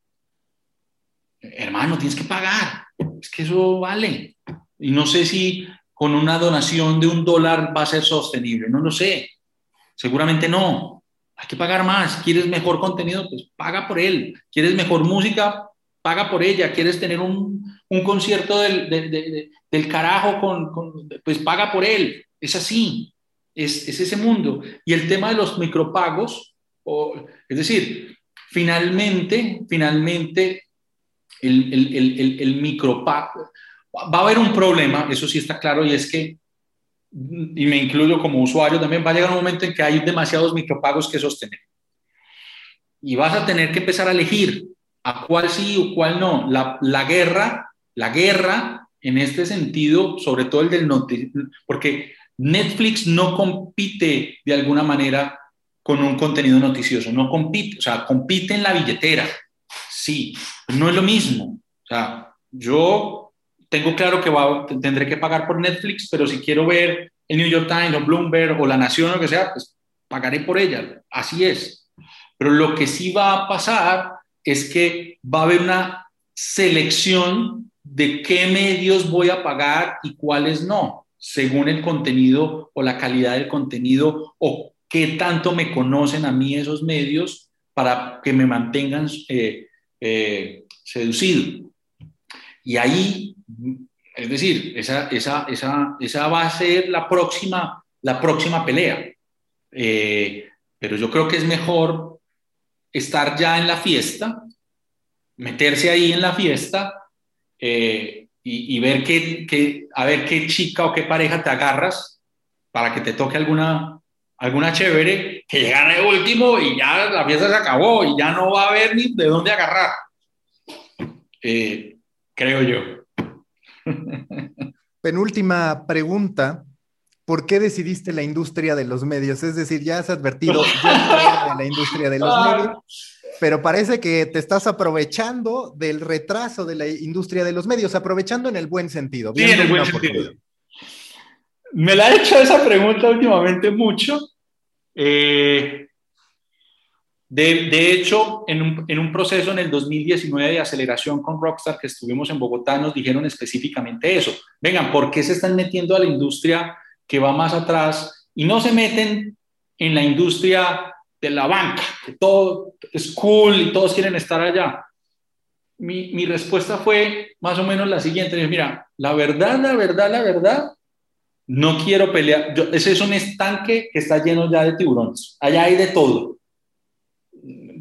hermano, tienes que pagar. Es que eso vale. Y no sé si con una donación de un dólar va a ser sostenible, no lo sé. Seguramente no. Hay que pagar más. ¿Quieres mejor contenido? Pues paga por él. ¿Quieres mejor música? Paga por ella. ¿Quieres tener un, un concierto del, del, carajo? Con, con, pues paga por él. Es así. Es, es, ese mundo. Y el tema de los micropagos, o, es decir, finalmente, finalmente, el, el, el, el micropago, va a haber un problema, eso sí está claro, y es que, y me incluyo como usuario también, va a llegar un momento en que hay demasiados micropagos que sostener. Y vas a tener que empezar a elegir a cuál sí o cuál no. La, la guerra, la guerra en este sentido, sobre todo el del norte, porque Netflix no compite de alguna manera con un contenido noticioso, no compite, o sea, compite en la billetera, sí, no es lo mismo. O sea, yo tengo claro que va, tendré que pagar por Netflix, pero si quiero ver el New York Times o Bloomberg o La Nación o lo que sea, pues pagaré por ella, así es. Pero lo que sí va a pasar es que va a haber una selección de qué medios voy a pagar y cuáles no, según el contenido o la calidad del contenido o qué tanto me conocen a mí esos medios para que me mantengan eh, eh, seducido. Y ahí, es decir, esa, esa, esa, esa va a ser la próxima, la próxima pelea. Eh, pero yo creo que es mejor estar ya en la fiesta, meterse ahí en la fiesta eh, y, ver qué, a ver qué chica o qué pareja te agarras para que te toque alguna, alguna chévere, que llegan de último y ya la fiesta se acabó y ya no va a haber ni de dónde agarrar. Eh, creo yo. *laughs* Penúltima pregunta. ¿Por qué decidiste la industria de los medios? Es decir, ya has advertido ya la industria de los medios, pero parece que te estás aprovechando del retraso de la industria de los medios, aprovechando en el buen sentido. Sí, en el buen sentido. Me la he hecho esa pregunta últimamente mucho. Eh, de, hecho, en un, proceso en el 2019 de aceleración con Rockstar que estuvimos en Bogotá, nos dijeron específicamente eso. Vengan, ¿por qué se están metiendo a la industria que va más atrás y no se meten en la industria de la banca, que todo es cool y todos quieren estar allá? Mi, respuesta fue más o menos la siguiente. Mira, la verdad, la verdad, la verdad, no quiero pelear. Yo, ese es un estanque que está lleno ya de tiburones. Allá hay de todo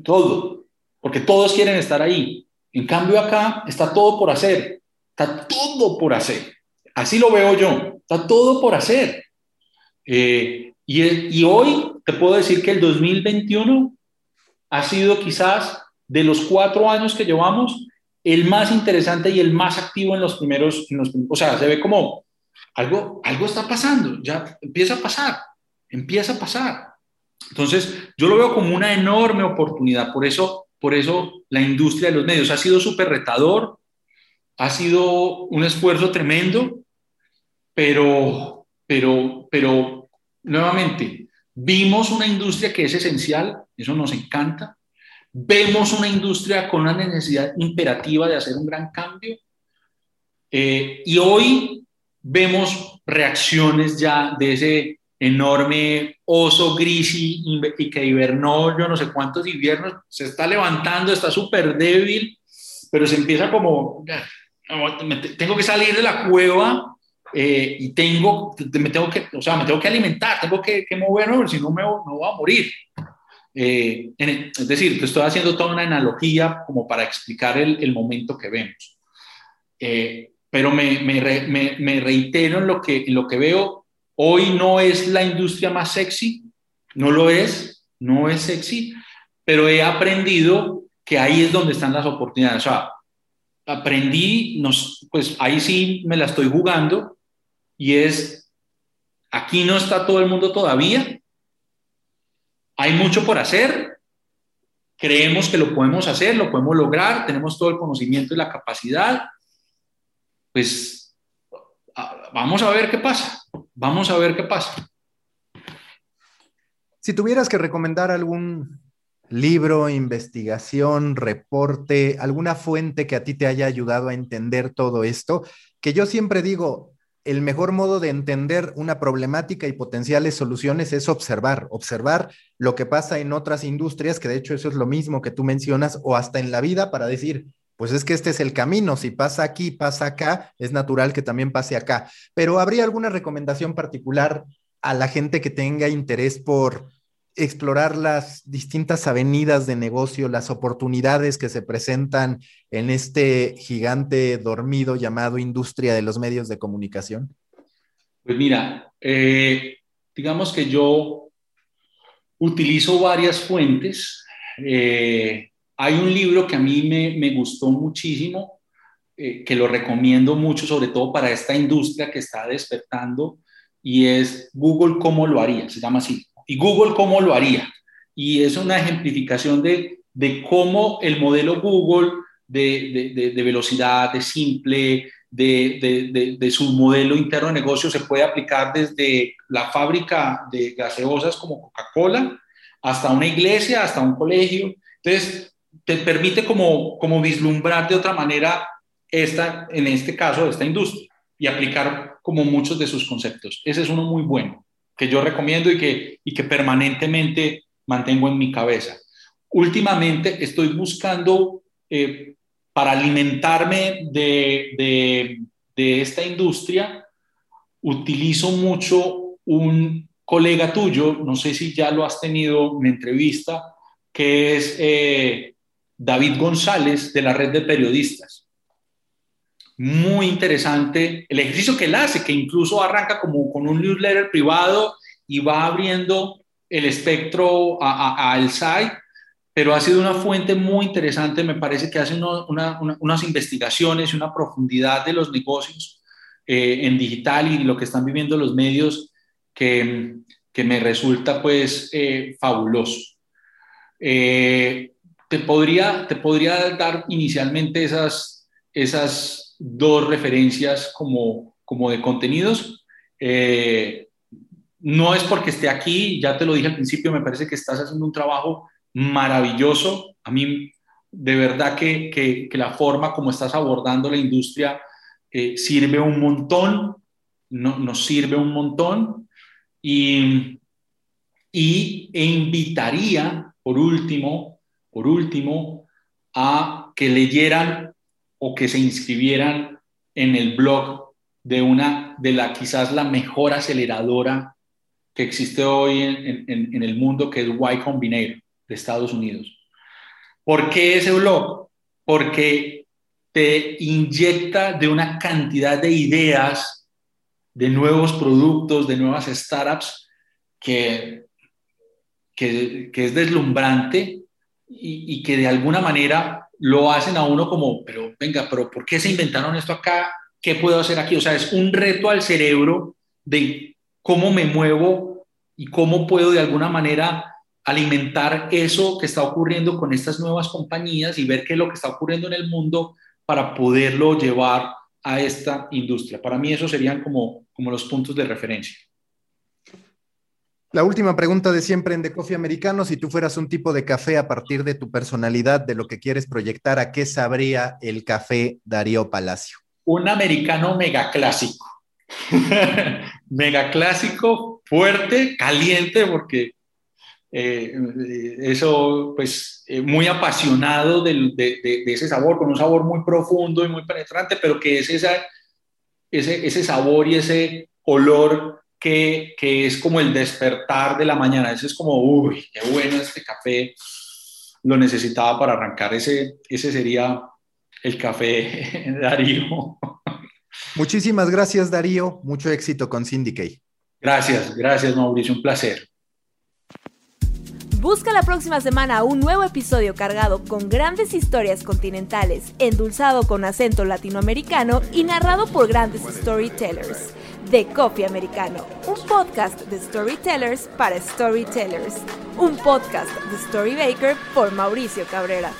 todo, porque todos quieren estar ahí. En cambio acá está todo por hacer, está todo por hacer. Así lo veo yo, está todo por hacer. Eh, y, y hoy te puedo decir que el 2021 ha sido quizás de los cuatro años que llevamos el más interesante y el más activo en los primeros, en los, o sea, se ve como algo, algo está pasando, ya empieza a pasar, empieza a pasar. Entonces, yo lo veo como una enorme oportunidad. Por eso, por eso la industria de los medios ha sido súper retador, ha sido un esfuerzo tremendo, pero, pero, pero, nuevamente, vimos una industria que es esencial, eso nos encanta. Vemos una industria con una necesidad imperativa de hacer un gran cambio. Eh, y hoy vemos reacciones ya de ese enorme oso gris y, que hibernó yo no sé cuántos inviernos, se está levantando, está súper débil, pero se empieza como, tengo que salir de la cueva eh, y tengo, me tengo que, o sea, me tengo que alimentar, tengo que, que moverme, si no me no voy a morir. Eh, es decir, te estoy haciendo toda una analogía como para explicar el, momento que vemos. Eh, pero me, me, reitero en lo que, en lo que veo Hoy no es la industria más sexy, no lo es, no es sexy, pero he aprendido que ahí es donde están las oportunidades. O sea, aprendí, nos, pues ahí sí me la estoy jugando y es, aquí no está todo el mundo todavía, hay mucho por hacer, creemos que lo podemos hacer, lo podemos lograr, tenemos todo el conocimiento y la capacidad, pues vamos a ver qué pasa, vamos a ver qué pasa. Si tuvieras que recomendar algún libro, investigación, reporte, alguna fuente que a ti te haya ayudado a entender todo esto, que yo siempre digo, el mejor modo de entender una problemática y potenciales soluciones es observar, observar lo que pasa en otras industrias, que de hecho eso es lo mismo que tú mencionas, o hasta en la vida para decir, pues es que este es el camino, si pasa aquí, pasa acá, es natural que también pase acá. Pero ¿habría alguna recomendación particular a la gente que tenga interés por explorar las distintas avenidas de negocio, las oportunidades que se presentan en este gigante dormido llamado industria de los medios de comunicación? Pues mira, eh, digamos que yo utilizo varias fuentes. Eh, hay un libro que a mí me, gustó muchísimo, eh, que lo recomiendo mucho, sobre todo para esta industria que está despertando, y es Google cómo lo haría, se llama así, y Google cómo lo haría. Y es una ejemplificación de, cómo el modelo Google de, de velocidad, de simple, de, su modelo interno de negocio se puede aplicar desde la fábrica de gaseosas como Coca-Cola hasta una iglesia, hasta un colegio. Entonces, te permite como, como vislumbrar de otra manera esta, en este caso, esta industria y aplicar como muchos de sus conceptos. Ese es uno muy bueno que yo recomiendo y que, y que permanentemente mantengo en mi cabeza. Últimamente estoy buscando, eh, para alimentarme de, de, de, esta industria, utilizo mucho un colega tuyo, no sé si ya lo has tenido en entrevista, que es eh, David González de la red de periodistas muy interesante el ejercicio que él hace, que incluso arranca como con un newsletter privado y va abriendo el espectro al site, pero ha sido una fuente muy interesante, me parece que hace unas investigaciones y una profundidad de los negocios eh, en digital y lo que están viviendo los medios que, que me resulta pues eh, fabuloso. Eh, te, podría, te podría dar inicialmente esas, esas dos referencias como, como de contenidos. Eh, no es porque esté aquí, ya te lo dije al principio, me parece que estás haciendo un trabajo maravilloso. A mí, de verdad que, que, la forma como estás abordando la industria eh, sirve un montón, no, nos sirve un montón. Y, y e invitaría, por último, por último, a que leyeran o que se inscribieran en el blog de una de la quizás la mejor aceleradora que existe hoy en, en, el mundo, que es Y Combinator de Estados Unidos. ¿Por qué ese blog? Porque te inyecta de una cantidad de ideas, de nuevos productos, de nuevas startups, que, que, que es deslumbrante y, que de alguna manera lo hacen a uno como, pero venga, pero ¿por qué se inventaron esto acá? ¿Qué puedo hacer aquí? O sea, es un reto al cerebro de cómo me muevo y cómo puedo de alguna manera alimentar eso que está ocurriendo con estas nuevas compañías y ver qué es lo que está ocurriendo en el mundo para poderlo llevar a esta industria. Para mí esos serían como, como los puntos de referencia. La última pregunta de siempre en The Coffee Americano, si tú fueras un tipo de café a partir de tu personalidad, de lo que quieres proyectar, ¿a qué sabría el café Darío Palacio? Un americano mega clásico. *laughs* mega clásico, fuerte, caliente, porque eh, eso, pues, eh, muy apasionado de, ese sabor, con un sabor muy profundo y muy penetrante, pero que es ese, ese sabor y ese olor que, es como el despertar de la mañana. Ese es como, uy, qué bueno este café. Lo necesitaba para arrancar. Ese, ese sería el café *laughs* Darío. Muchísimas gracias, Darío. Mucho éxito con Syndicate. Gracias, gracias, Mauricio. Un placer. Busca la próxima semana un nuevo episodio cargado con grandes historias continentales, endulzado con acento latinoamericano y narrado por grandes storytellers de Coffee Americano, un podcast de storytellers para storytellers, un podcast de Storybaker por Mauricio Cabrera.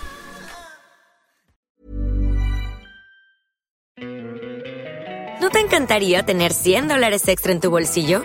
encantaría tener 100 dólares extra en tu bolsillo?